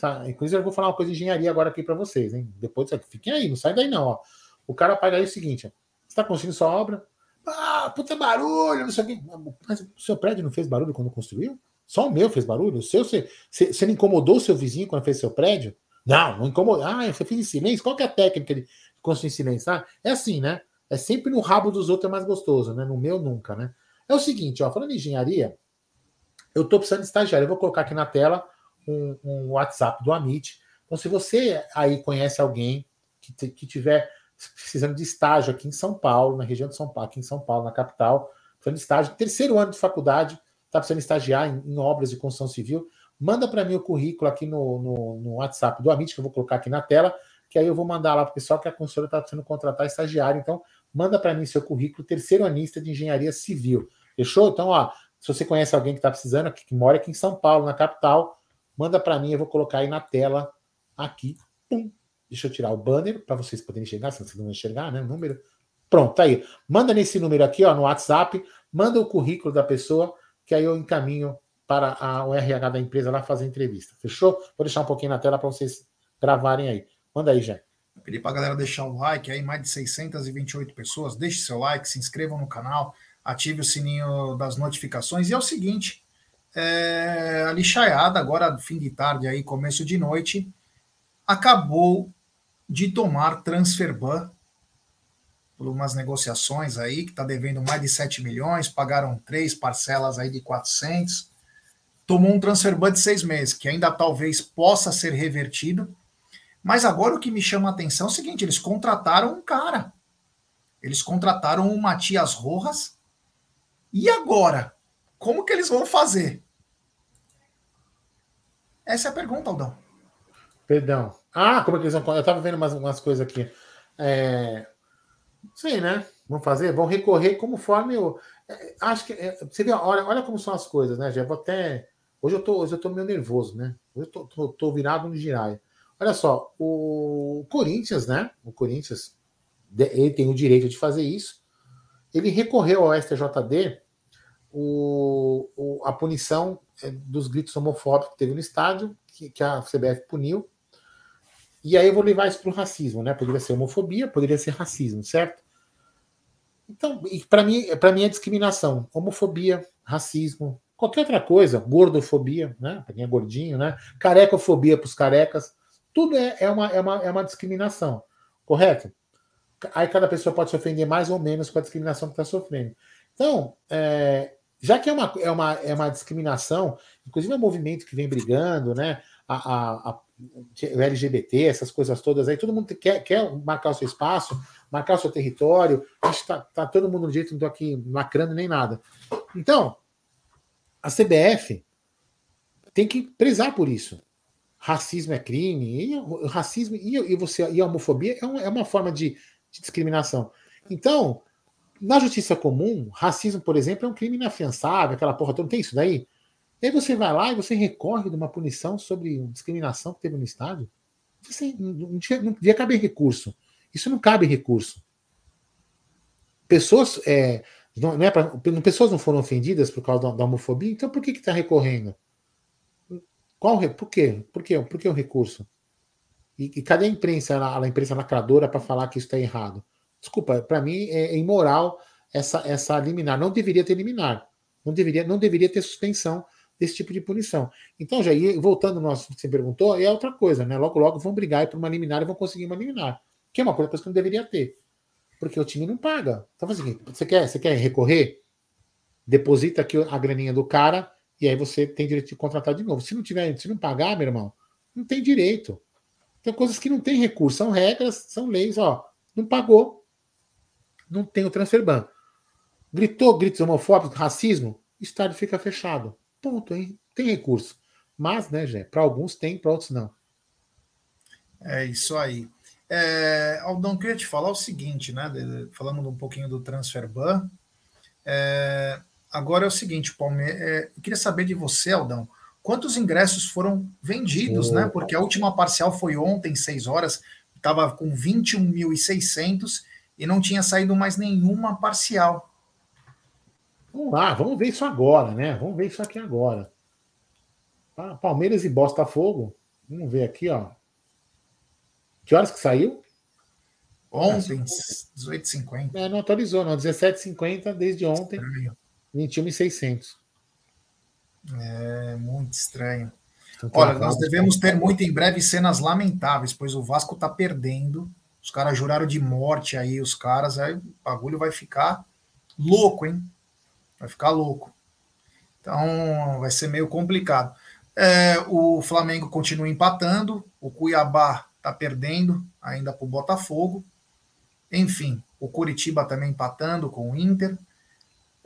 S1: Sabe? Inclusive, eu vou falar uma coisa de engenharia agora aqui para vocês, hein? Depois, fiquem aí, não sai daí não, ó. O cara paga aí o seguinte: você está construindo sua obra, ah, puta barulho, não sei o quê. Mas o seu prédio não fez barulho quando construiu? Só o meu fez barulho? O seu, você, você, não incomodou o seu vizinho quando fez seu prédio? Não, não incomodou. Ah, você fez em silêncio? Qual que é a técnica de construir em silêncio? Ah, é assim, né? É sempre no rabo dos outros é mais gostoso, né? No meu, nunca, né? É o seguinte, ó, falando em engenharia, eu estou precisando de estagiário. Eu vou colocar aqui na tela um, WhatsApp do Amit. Então, se você aí conhece alguém que, que tiver precisando de estágio aqui em São Paulo, na região de São Paulo, aqui em São Paulo, na capital, precisando de estágio, terceiro ano de faculdade, está precisando estagiar em, em, obras de construção civil, manda para mim o currículo aqui no, no, no, WhatsApp do Amit, que eu vou colocar aqui na tela, que aí eu vou mandar lá para o pessoal que a consultora está precisando contratar estagiário. Então, manda para mim seu currículo, terceiro anista de engenharia civil. Fechou? Então, ó, se você conhece alguém que está precisando, que, que mora aqui em São Paulo, na capital, manda para mim, eu vou colocar aí na tela, aqui. Pum. Deixa eu tirar o banner para vocês poderem enxergar, se vocês não enxergar, né? O número. Pronto, tá aí. Manda nesse número aqui, ó, no WhatsApp, manda o currículo da pessoa, que aí eu encaminho para a, o RH da empresa lá fazer entrevista. Fechou? Vou deixar um pouquinho na tela para vocês gravarem aí. Manda aí, Jé.
S2: Pedir para a galera deixar o like aí, mais de 628 pessoas. Deixe seu like, se inscrevam no canal, ative o sininho das notificações. E é o seguinte: é, a lixaiada, agora fim de tarde, aí, começo de noite, acabou de tomar transfer ban por umas negociações aí, que está devendo mais de 7 milhões, pagaram três parcelas aí de 400, tomou um transfer ban de seis meses, que ainda talvez possa ser revertido, mas agora o que me chama a atenção é o seguinte: eles contrataram um cara. Eles contrataram o Matias Rojas. E agora? Como que eles vão fazer? Essa é a pergunta, Aldão.
S1: Perdão. Ah, como é que eles vão. Eu estava vendo umas, umas coisas aqui. É... Sei, né? Vão fazer, vão recorrer conforme o. É, acho que. É, você vê, olha, olha como são as coisas, né? Já vou até. Hoje eu tô, hoje eu tô meio nervoso, né? Hoje eu tô, tô, tô virado no giraia. Olha só, o Corinthians, né? O Corinthians, ele tem o direito de fazer isso. Ele recorreu ao STJD o, o, a punição é, dos gritos homofóbicos que teve no estádio, que, que a CBF puniu. E aí eu vou levar isso para o racismo, né? Poderia ser homofobia, poderia ser racismo, certo? Então, para mim, para mim é discriminação, homofobia, racismo, qualquer outra coisa, gordofobia, né? Para quem é gordinho, né? Carecofobia para os carecas. Tudo é, é, uma, é, uma, é uma discriminação, correto? Aí cada pessoa pode se ofender mais ou menos com a discriminação que está sofrendo. Então, é, já que é uma, é, uma, é uma discriminação, inclusive é um movimento que vem brigando, né? A, a, a, LGBT, essas coisas todas aí, todo mundo quer, quer marcar o seu espaço, marcar o seu território, a gente tá, tá todo mundo do jeito, não estou aqui lacrando nem nada. Então, a CBF tem que prezar por isso racismo é crime, e racismo e, e, você, e a homofobia é uma, é uma forma de, de, discriminação. Então, na justiça comum, racismo, por exemplo, é um crime inafiançável, aquela porra toda, não tem isso daí? E aí você vai lá e você recorre de uma punição sobre discriminação que teve no Estado. Você, não, não, não devia caber recurso. Isso não cabe recurso. Pessoas, é, não, não é pra, pessoas não foram ofendidas por causa da, da homofobia, então por que está recorrendo? Qual, por quê? Por quê? Por que o recurso? E, e cadê a imprensa, a, a imprensa lacradora para falar que isso está errado? Desculpa, para mim é, é, imoral essa, essa liminar. Não deveria ter liminar. Não deveria, não deveria ter suspensão desse tipo de punição. Então, já voltando no nosso que você perguntou, é outra coisa, né? Logo, logo vão brigar por uma liminar e vão conseguir uma liminar. Que é uma coisa que não deveria ter. Porque o time não paga. Então, assim, você quer, você quer recorrer? Deposita aqui a graninha do cara e aí você tem direito de contratar de novo. Se não tiver, se não pagar, meu irmão, não tem direito. Tem coisas que não tem recurso, são regras, são leis, ó. Não pagou, não tem o transfer ban. Gritou gritos homofóbicos, racismo, o estádio fica fechado. Ponto, hein? Tem recurso. Mas, né, Jé, para alguns tem, para outros não.
S2: É isso aí. É, Aldão, queria te falar o seguinte, né? Falando um pouquinho do transfer ban. É, Agora é o seguinte, Palmeiras, é, eu queria saber de você, Aldão, quantos ingressos foram vendidos, né? Porque a última parcial foi ontem, 6 horas, estava com 21.600 e não tinha saído mais nenhuma parcial.
S1: Vamos lá, vamos ver isso agora, né? Vamos ver isso aqui agora. Palmeiras e Botafogo. Vamos ver aqui, ó. Que horas que saiu?
S2: Ontem, 18h50.
S1: É, não atualizou, não. 17h50 desde ontem. 21.600.
S2: É muito estranho. Então, Olha, nós devemos ter muito em breve cenas lamentáveis, pois o Vasco tá perdendo. Os caras juraram de morte aí, os caras, aí o bagulho vai ficar louco, hein? Vai ficar louco. Então vai ser meio complicado. É, o Flamengo continua empatando, o Cuiabá tá perdendo ainda para o Botafogo. Enfim, o Curitiba também empatando com o Inter.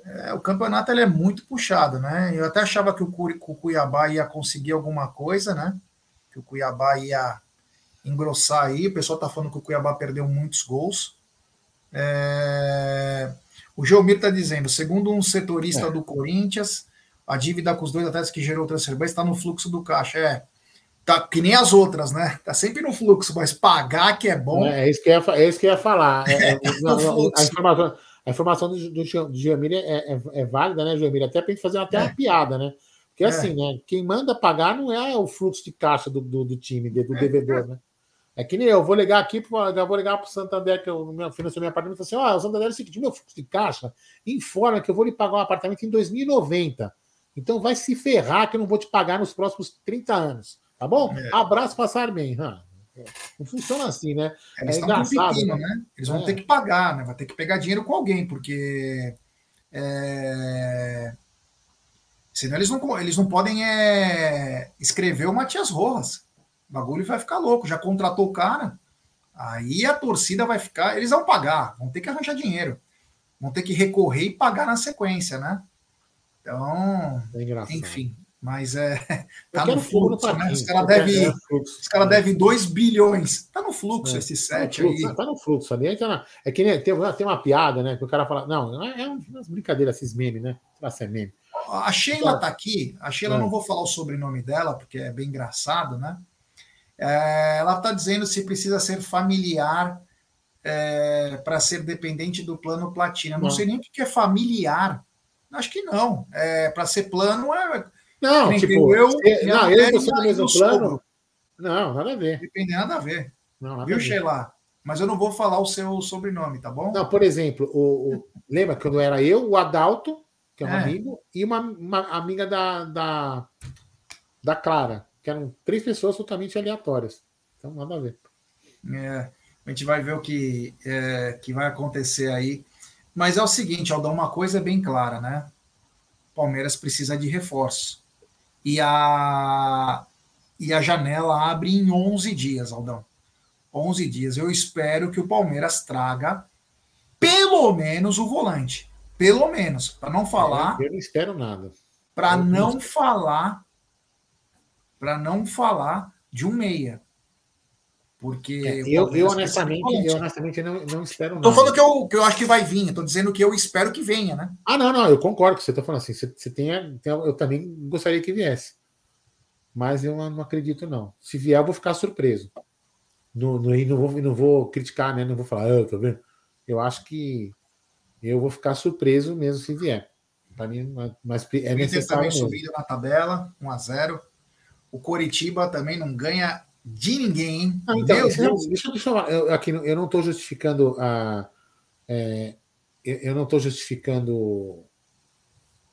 S2: É, o campeonato ele é muito puxado, né? Eu até achava que o Cuiabá ia conseguir alguma coisa, né? Que o Cuiabá ia engrossar aí. O pessoal tá falando que o Cuiabá perdeu muitos gols. É... O Geomir está dizendo, segundo um setorista é. do Corinthians, a dívida com os dois atletas que gerou o transfer está no fluxo do caixa. É, tá que nem as outras, né? Tá sempre no fluxo, mas pagar que é bom.
S1: É, é isso, que eu ia, é isso que ia falar. É, é, a, informação, a informação do, do, do é, é, é, válida, né, Geomir? Até para gente fazer até uma é. piada, né? Porque assim, né? Quem manda pagar não é o fluxo de caixa do, do, do time, do devedor, né? É que nem eu, vou ligar aqui, eu vou ligar para o Santander, que eu financiei meu apartamento, e assim: ó, oh, o Santander é o seguinte, meu fluxo de caixa informa que eu vou lhe pagar um apartamento em 2090. Então vai se ferrar que eu não vou te pagar nos próximos 30 anos. Tá bom? É. Abraço, passar bem. Ah, não funciona assim, né?
S2: Eles é engraçado. Pepino, né? Eles vão é. ter que pagar, né? Vai ter que pegar dinheiro com alguém, porque. É... Senão eles não, eles não podem é, escrever o Matias Rojas. O bagulho vai ficar louco. Já contratou o cara. Aí a torcida vai ficar. Eles vão pagar, vão ter que arranjar dinheiro. Vão ter que recorrer e pagar na sequência, né? Então, é enfim. Mas é. Tá no fluxo, né? Os caras devem cara deve 2 bilhões. Tá no fluxo é. esse 7 tá aí.
S1: Tá no fluxo ali. É, é que nem, tem, tem uma piada, né? Que o cara fala. Não, é umas brincadeiras esses memes, né? Será se é meme.
S2: A Sheila tá aqui. A Sheila, é. não vou falar o sobrenome dela, porque é bem engraçado, né? É, ela está dizendo se precisa ser familiar é, para ser dependente do plano platina. Não, não sei nem o que é familiar. Acho que não. É, para ser plano é.
S1: Não, tipo, eu, não, eu tô do mesmo plano. Não, nada a ver.
S2: Depende nada a ver. Não, nada Viu, Sheila? Mas eu não vou falar o seu sobrenome, tá bom?
S1: Não, por exemplo, o, o lembra quando era eu, o Adalto, que é um é. amigo, e uma, uma amiga da, da, da Clara, que eram três pessoas totalmente aleatórias. Então, nada a ver.
S2: É, a gente vai ver o que, é, que vai acontecer aí. Mas é o seguinte, Aldão, uma coisa é bem clara, né? Palmeiras precisa de reforço. E a, e a janela abre em 11 dias, Aldão. 11 dias. Eu espero que o Palmeiras traga pelo menos o volante. Pelo menos. Para não falar.
S1: Eu não espero nada.
S2: Para não falar. Para não falar de um meia. Porque.
S1: É, eu, eu, honestamente, eu honestamente não, não espero nada.
S2: Estou falando que eu, que eu acho que vai vir, estou dizendo que eu espero que venha, né?
S1: Ah, não, não, eu concordo com você está falando assim. Você, você tem, eu também gostaria que viesse. Mas eu não acredito, não. Se vier, eu vou ficar surpreso. Não, não, não, vou, não vou criticar, né? Não vou falar, ah, tá vendo? Eu acho que eu vou ficar surpreso mesmo se vier. Para mim, mas é necessário.
S2: também subindo na tabela, 1 a 0 O Coritiba também não ganha de ninguém?
S1: Ah, então, Meu Deus. Deixa, deixa eu falar. Eu, aqui, eu não estou justificando a. É, eu não estou justificando.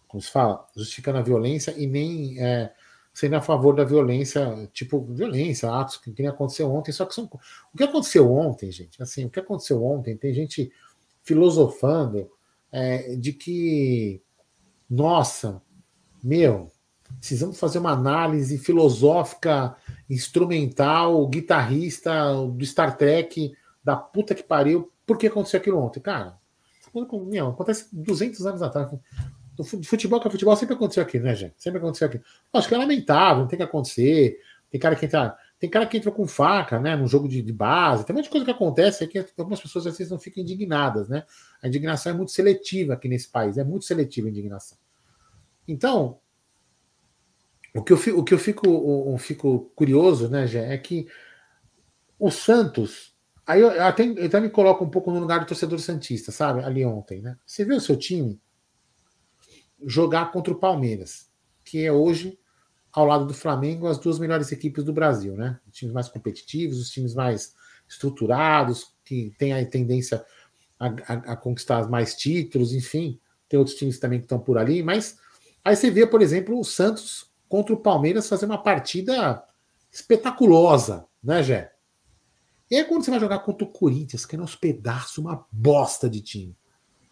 S1: Como se fala? Justificando a violência e nem é, sendo a favor da violência, tipo, violência, atos que, que aconteceu ontem. Só que são. O que aconteceu ontem, gente? Assim, o que aconteceu ontem, tem gente filosofando é, de que. Nossa, meu, precisamos fazer uma análise filosófica, instrumental, guitarrista do Star Trek, da puta que pariu, por que aconteceu aquilo ontem? Cara, meu, acontece 200 anos atrás. No futebol que é futebol sempre aconteceu aqui, né, gente? Sempre aconteceu aqui. Acho que é lamentável, não tem que acontecer. Tem cara que entra, tem cara que entra com faca, né, no jogo de, de base. Tem um monte de coisa que acontece que algumas pessoas às vezes não ficam indignadas, né? A indignação é muito seletiva aqui nesse país, é muito seletiva a indignação. Então, O que eu fico, o que eu fico, eu fico curioso, né, Gé, é que o Santos. Aí eu até, eu até me coloco um pouco no lugar do torcedor Santista, sabe? Ali ontem, né? Você vê o seu time jogar contra o Palmeiras, que é hoje, ao lado do Flamengo, as duas melhores equipes do Brasil, né? Os times mais competitivos, os times mais estruturados, que têm a tendência a, a, a conquistar mais títulos, enfim. Tem outros times também que estão por ali, mas aí você vê, por exemplo, o Santos contra o Palmeiras fazer uma partida espetaculosa, né, Jé? E aí quando você vai jogar contra o Corinthians, que é uns pedaços, uma bosta de time.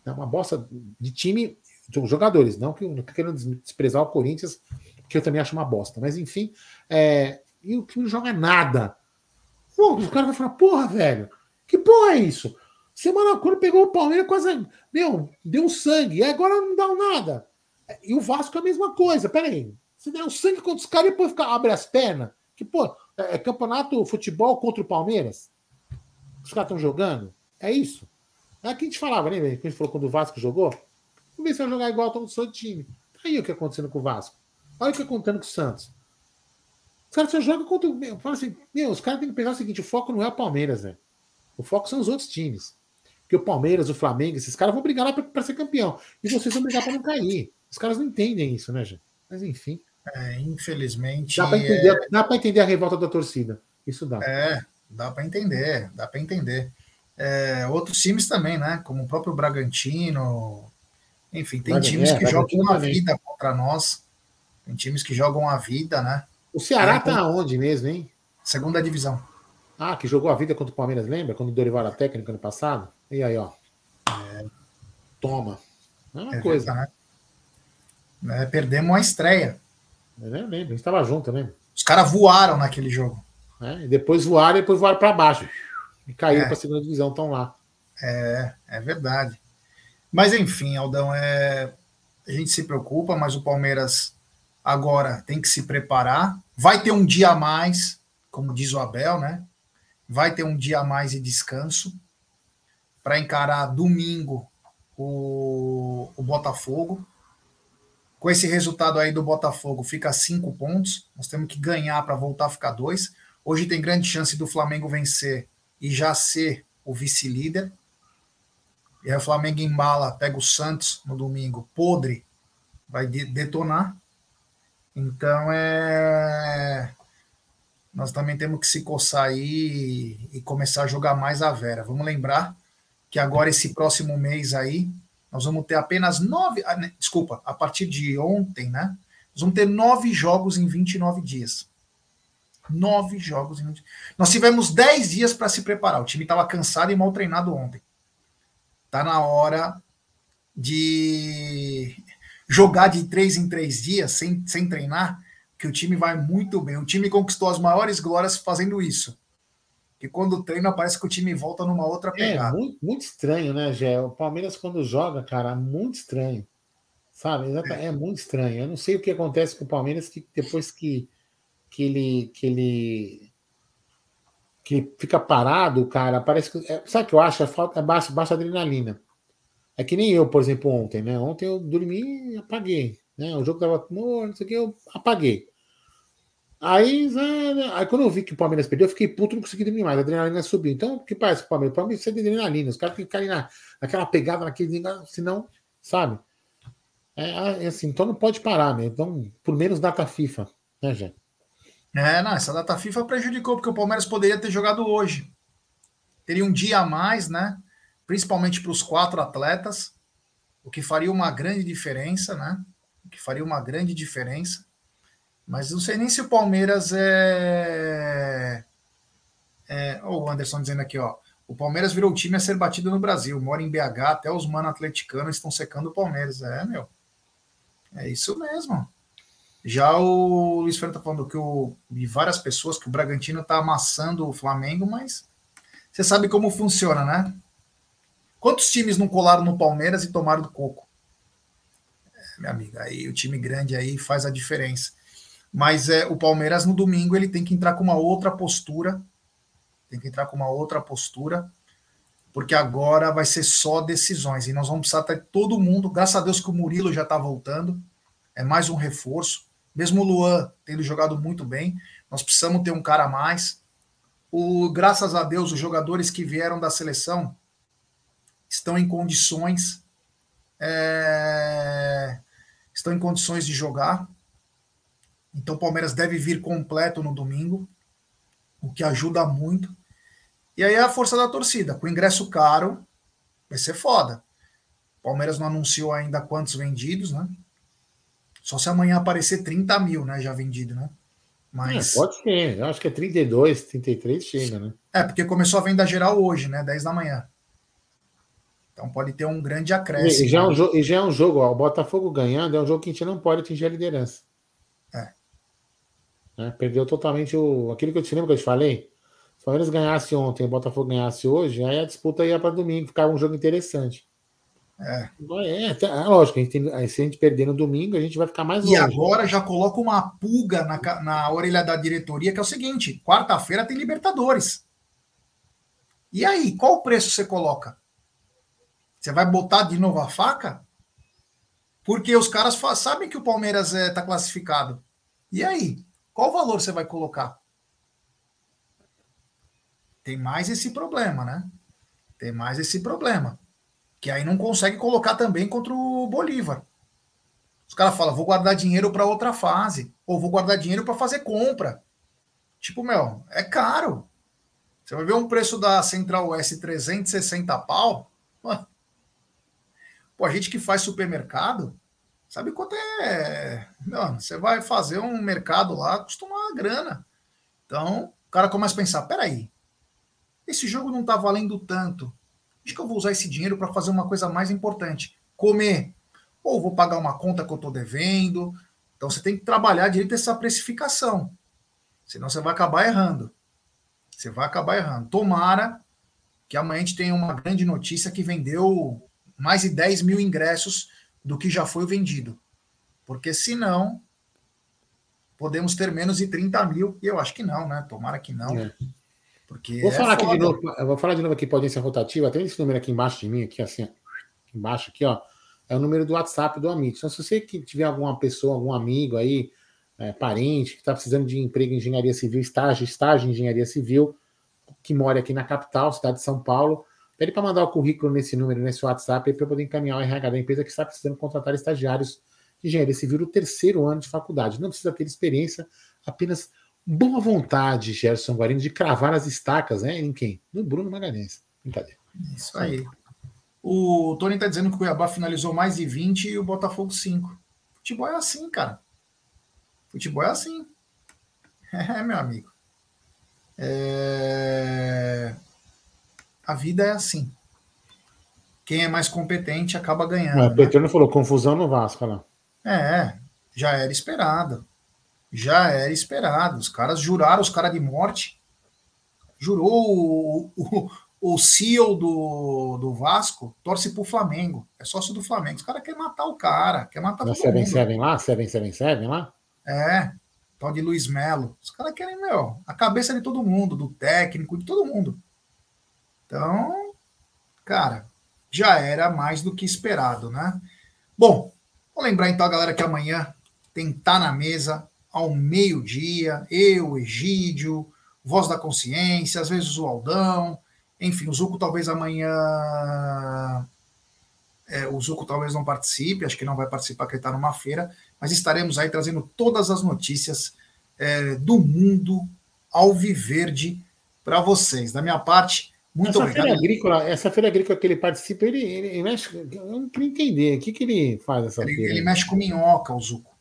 S1: É uma bosta de time, de jogadores, não que não querendo desprezar o Corinthians, que eu também acho uma bosta. Mas enfim, é, e o time não joga nada. Pô, o cara vai falar, porra, velho, que porra é isso? Semana quando pegou o Palmeiras, quase. Meu, deu sangue. E agora não dá nada. E o Vasco é a mesma coisa. Peraí. Você der o sangue contra os caras e depois fica, abre as pernas. Que, pô, é, é campeonato futebol contra o Palmeiras? Os caras estão jogando? É isso? É o que a gente falava, né? Que a gente falou quando o Vasco jogou. Vamos ver se vai jogar igual todo o seu time. Tá aí o que está acontecendo com o Vasco. Olha o que está acontecendo com o Santos. Os caras só jogam contra. Fala assim, meu, os caras têm que pensar o seguinte: o foco não é o Palmeiras, né? O foco são os outros times. Porque o Palmeiras, o Flamengo, esses caras vão brigar lá para ser campeão. E vocês vão brigar para não cair. Os caras não entendem isso, né, gente? Mas enfim.
S2: É, infelizmente.
S1: Dá para entender, é... Entender a revolta da torcida. Isso dá.
S2: É, dá para entender, dá para entender. É, outros times também, né? Como o próprio Bragantino. Enfim, tem times é, que jogam a vida contra nós. Tem times que jogam a vida, né?
S1: O Ceará é, tá onde mesmo, hein?
S2: Segunda divisão.
S1: Ah, que jogou a vida contra o Palmeiras, lembra? Quando o Dorival era técnico ano passado? E aí, ó. É. Toma. É uma coisa. Verdade,
S2: né? Perdemos a estreia.
S1: Eu lembro, a gente estava junto, né?
S2: Os caras voaram naquele jogo.
S1: É, e depois voaram e depois voaram para baixo. E caíram é. para a segunda divisão, estão lá.
S2: É, é verdade. Mas enfim, Aldão, é... a gente se preocupa, mas o Palmeiras agora tem que se preparar. Vai ter um dia a mais, como diz o Abel, né? Vai ter um dia a mais de descanso para encarar domingo o, o Botafogo. Com esse resultado aí do Botafogo, fica cinco pontos. Nós temos que ganhar para voltar a ficar dois. Hoje tem grande chance do Flamengo vencer e já ser o vice-líder. E aí o Flamengo embala, pega o Santos no domingo, podre, vai detonar. Então é. Nós também temos que se coçar aí e começar a jogar mais a Vera. Vamos lembrar que agora, esse próximo mês aí, nós vamos ter apenas nove. Ah, né, desculpa, a partir de ontem, né? Nós vamos ter nove jogos em 29 dias. Nove jogos em 20... Nós tivemos dez dias para se preparar. O time estava cansado e mal treinado ontem. Tá na hora de jogar de três em três dias sem, sem treinar, que o time vai muito bem. O time conquistou as maiores glórias fazendo isso que quando treina parece que o time volta numa outra é, pegada.
S1: É muito, muito estranho, né, Gé? O Palmeiras quando joga, cara, muito estranho. Sabe? É. é. muito estranho. Eu não sei o que acontece com o Palmeiras que depois que, que ele que ele que fica parado, cara, parece que é, sabe o que eu acho? É falta é baixa, baixa adrenalina. É que nem eu, por exemplo, ontem, né? Ontem eu dormi e apaguei, né? O jogo tava morto, não sei o que, eu apaguei. Aí, aí quando eu vi que o Palmeiras perdeu, eu fiquei puto, não consegui dormir mais. A adrenalina subiu. Então, o que parece que o Palmeiras? O Palmeiras precisa de adrenalina. Os caras têm que ficar na, naquela pegada, naquele. Senão, sabe? É, é, assim, então não pode parar, né? Então, por menos data FIFA, né, gente?
S2: É, não, essa data FIFA prejudicou, porque o Palmeiras poderia ter jogado hoje. Teria um dia a mais, né? Principalmente para os quatro atletas, o que faria uma grande diferença, né? O que faria uma grande diferença. Mas não sei nem se o Palmeiras é. é... Oh, o Anderson dizendo aqui, ó. O Palmeiras virou o time a ser batido no Brasil. Mora em BH, até os mano atleticanos estão secando o Palmeiras. É, meu. É isso mesmo. Já o Luiz Fernando tá falando que o, de várias pessoas que o Bragantino tá amassando o Flamengo, mas você sabe como funciona, né? Quantos times não colaram no Palmeiras e tomaram do coco? É, minha amiga, aí o time grande aí faz a diferença. Mas é, o Palmeiras no domingo ele tem que entrar com uma outra postura. Tem que entrar com uma outra postura, porque agora vai ser só decisões. E nós vamos precisar ter todo mundo. Graças a Deus que o Murilo já está voltando. É mais um reforço. Mesmo o Luan tendo jogado muito bem, nós precisamos ter um cara a mais. O, graças a Deus, os jogadores que vieram da seleção estão em condições é, estão em condições de jogar. Então o Palmeiras deve vir completo no domingo, o que ajuda muito. E aí a força da torcida, com ingresso caro, vai ser foda. O Palmeiras não anunciou ainda quantos vendidos, né? Só se amanhã aparecer 30 mil, né? Já vendido, né?
S1: Mas... É, pode ser, eu acho que é 32, 33 chega, né?
S2: É, porque começou a venda geral hoje, né? 10 da manhã. Então pode ter um grande acréscimo.
S1: E já, é um jogo, e já é um jogo, ó, o Botafogo ganhando, é um jogo que a gente não pode atingir a liderança.
S2: É.
S1: Né? Perdeu totalmente o. Aquilo que eu te lembro que eu te falei. Se o Palmeiras ganhasse ontem e o Botafogo ganhasse hoje, aí a disputa ia para domingo, ficava um jogo interessante.
S2: É.
S1: É, é lógico, a gente tem, se a gente perder no domingo, a gente vai ficar mais
S2: longe. E agora já coloca uma pulga na, na orelha da diretoria, que é o seguinte: quarta-feira tem Libertadores. E aí, qual o preço você coloca? Você vai botar de novo a faca? Porque os caras sabem que o Palmeiras está é, classificado. E aí? Qual valor você vai colocar? Tem mais esse problema, né? Tem mais esse problema que aí não consegue colocar também contra o Bolívar. Os caras falam, vou guardar dinheiro para outra fase, ou vou guardar dinheiro para fazer compra. Tipo, meu, é caro. Você vai ver um preço da Central S 360 pau. Pô, a gente que faz supermercado, sabe quanto é. Não, você vai fazer um mercado lá, custa uma grana. Então, o cara começa a pensar: peraí, esse jogo não tá valendo tanto. Acho que eu vou usar esse dinheiro para fazer uma coisa mais importante: comer. Ou vou pagar uma conta que eu estou devendo. Então você tem que trabalhar direito essa precificação. Senão você vai acabar errando. Você vai acabar errando. Tomara que amanhã a gente tenha uma grande notícia que vendeu mais de 10 mil ingressos do que já foi vendido. Porque senão podemos ter menos de 30 mil. E eu acho que não, né? Tomara que não. É.
S1: Porque vou é falar aqui de novo, eu vou falar de novo aqui para audiência rotativa, tem esse número aqui embaixo de mim, aqui assim, embaixo aqui, ó, é o número do WhatsApp do Amit. Então, se você que tiver alguma pessoa, algum amigo aí, é, parente, que está precisando de emprego em engenharia civil, estágio, estágio em engenharia civil, que mora aqui na capital, cidade de São Paulo, pede para mandar o currículo nesse número, nesse WhatsApp, para poder encaminhar o RH da empresa que está precisando contratar estagiários de engenharia civil no terceiro ano de faculdade. Não precisa ter experiência, apenas boa vontade, Gerson Guarino, de cravar as estacas, né? Em quem? No Bruno Magalhães. Brincadeira.
S2: Isso aí. O Tony está dizendo que o Cuiabá finalizou mais de 20 e o Botafogo 5. Futebol é assim, cara. Futebol é assim. É, meu amigo. É... A vida é assim. Quem é mais competente acaba ganhando. É,
S1: o Petrônio né? falou confusão no Vasco, lá.
S2: É, já era esperado já era esperado. Os caras juraram os caras de morte. Jurou o, o, o CEO do, do Vasco, torce pro Flamengo. É sócio do Flamengo. Os caras querem matar o cara, quer matar
S1: o Seven Seven lá? Seven Seven Seven lá?
S2: É, tal de Luiz Melo. Os caras querem, meu, a cabeça de todo mundo, do técnico, de todo mundo. Então, cara, já era mais do que esperado, né? Bom, vou lembrar então a galera que amanhã tem Tá na Mesa, ao meio-dia, eu, Egídio, Voz da Consciência, às vezes o Aldão, enfim, o Zuco talvez amanhã. É, o Zuco talvez não participe, acho que não vai participar, porque ele está numa feira, mas estaremos aí trazendo todas as notícias é, do mundo ao Viverde para vocês. Da minha parte, muito
S1: essa
S2: obrigado.
S1: Feira agrícola, essa feira agrícola que ele participa, ele, ele, ele mexe. Eu não queria entender. O que, que ele faz essa
S2: ele,
S1: feira?
S2: Ele mexe com minhoca, o Zuco.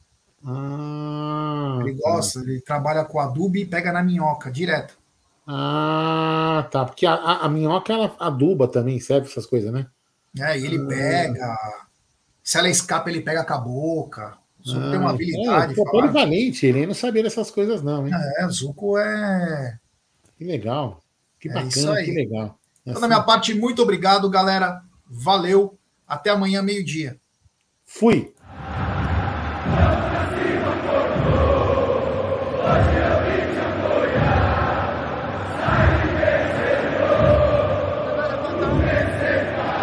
S1: Ah,
S2: ele gosta, tá. ele trabalha com adubo e pega na minhoca direto.
S1: Ah, tá. Porque a, a, a minhoca ela aduba também, serve essas coisas, né?
S2: É, e ele ah. pega. Se ela escapa, ele pega com a boca. O Zuko ah, tem uma habilidade.
S1: É, polivalente, ele não sabia dessas coisas, não, hein?
S2: É, o Zuko é.
S1: Que legal. Que é bacana, que legal.
S2: Então, assim... da minha parte, muito obrigado, galera. Valeu. Até amanhã, meio-dia.
S1: Fui.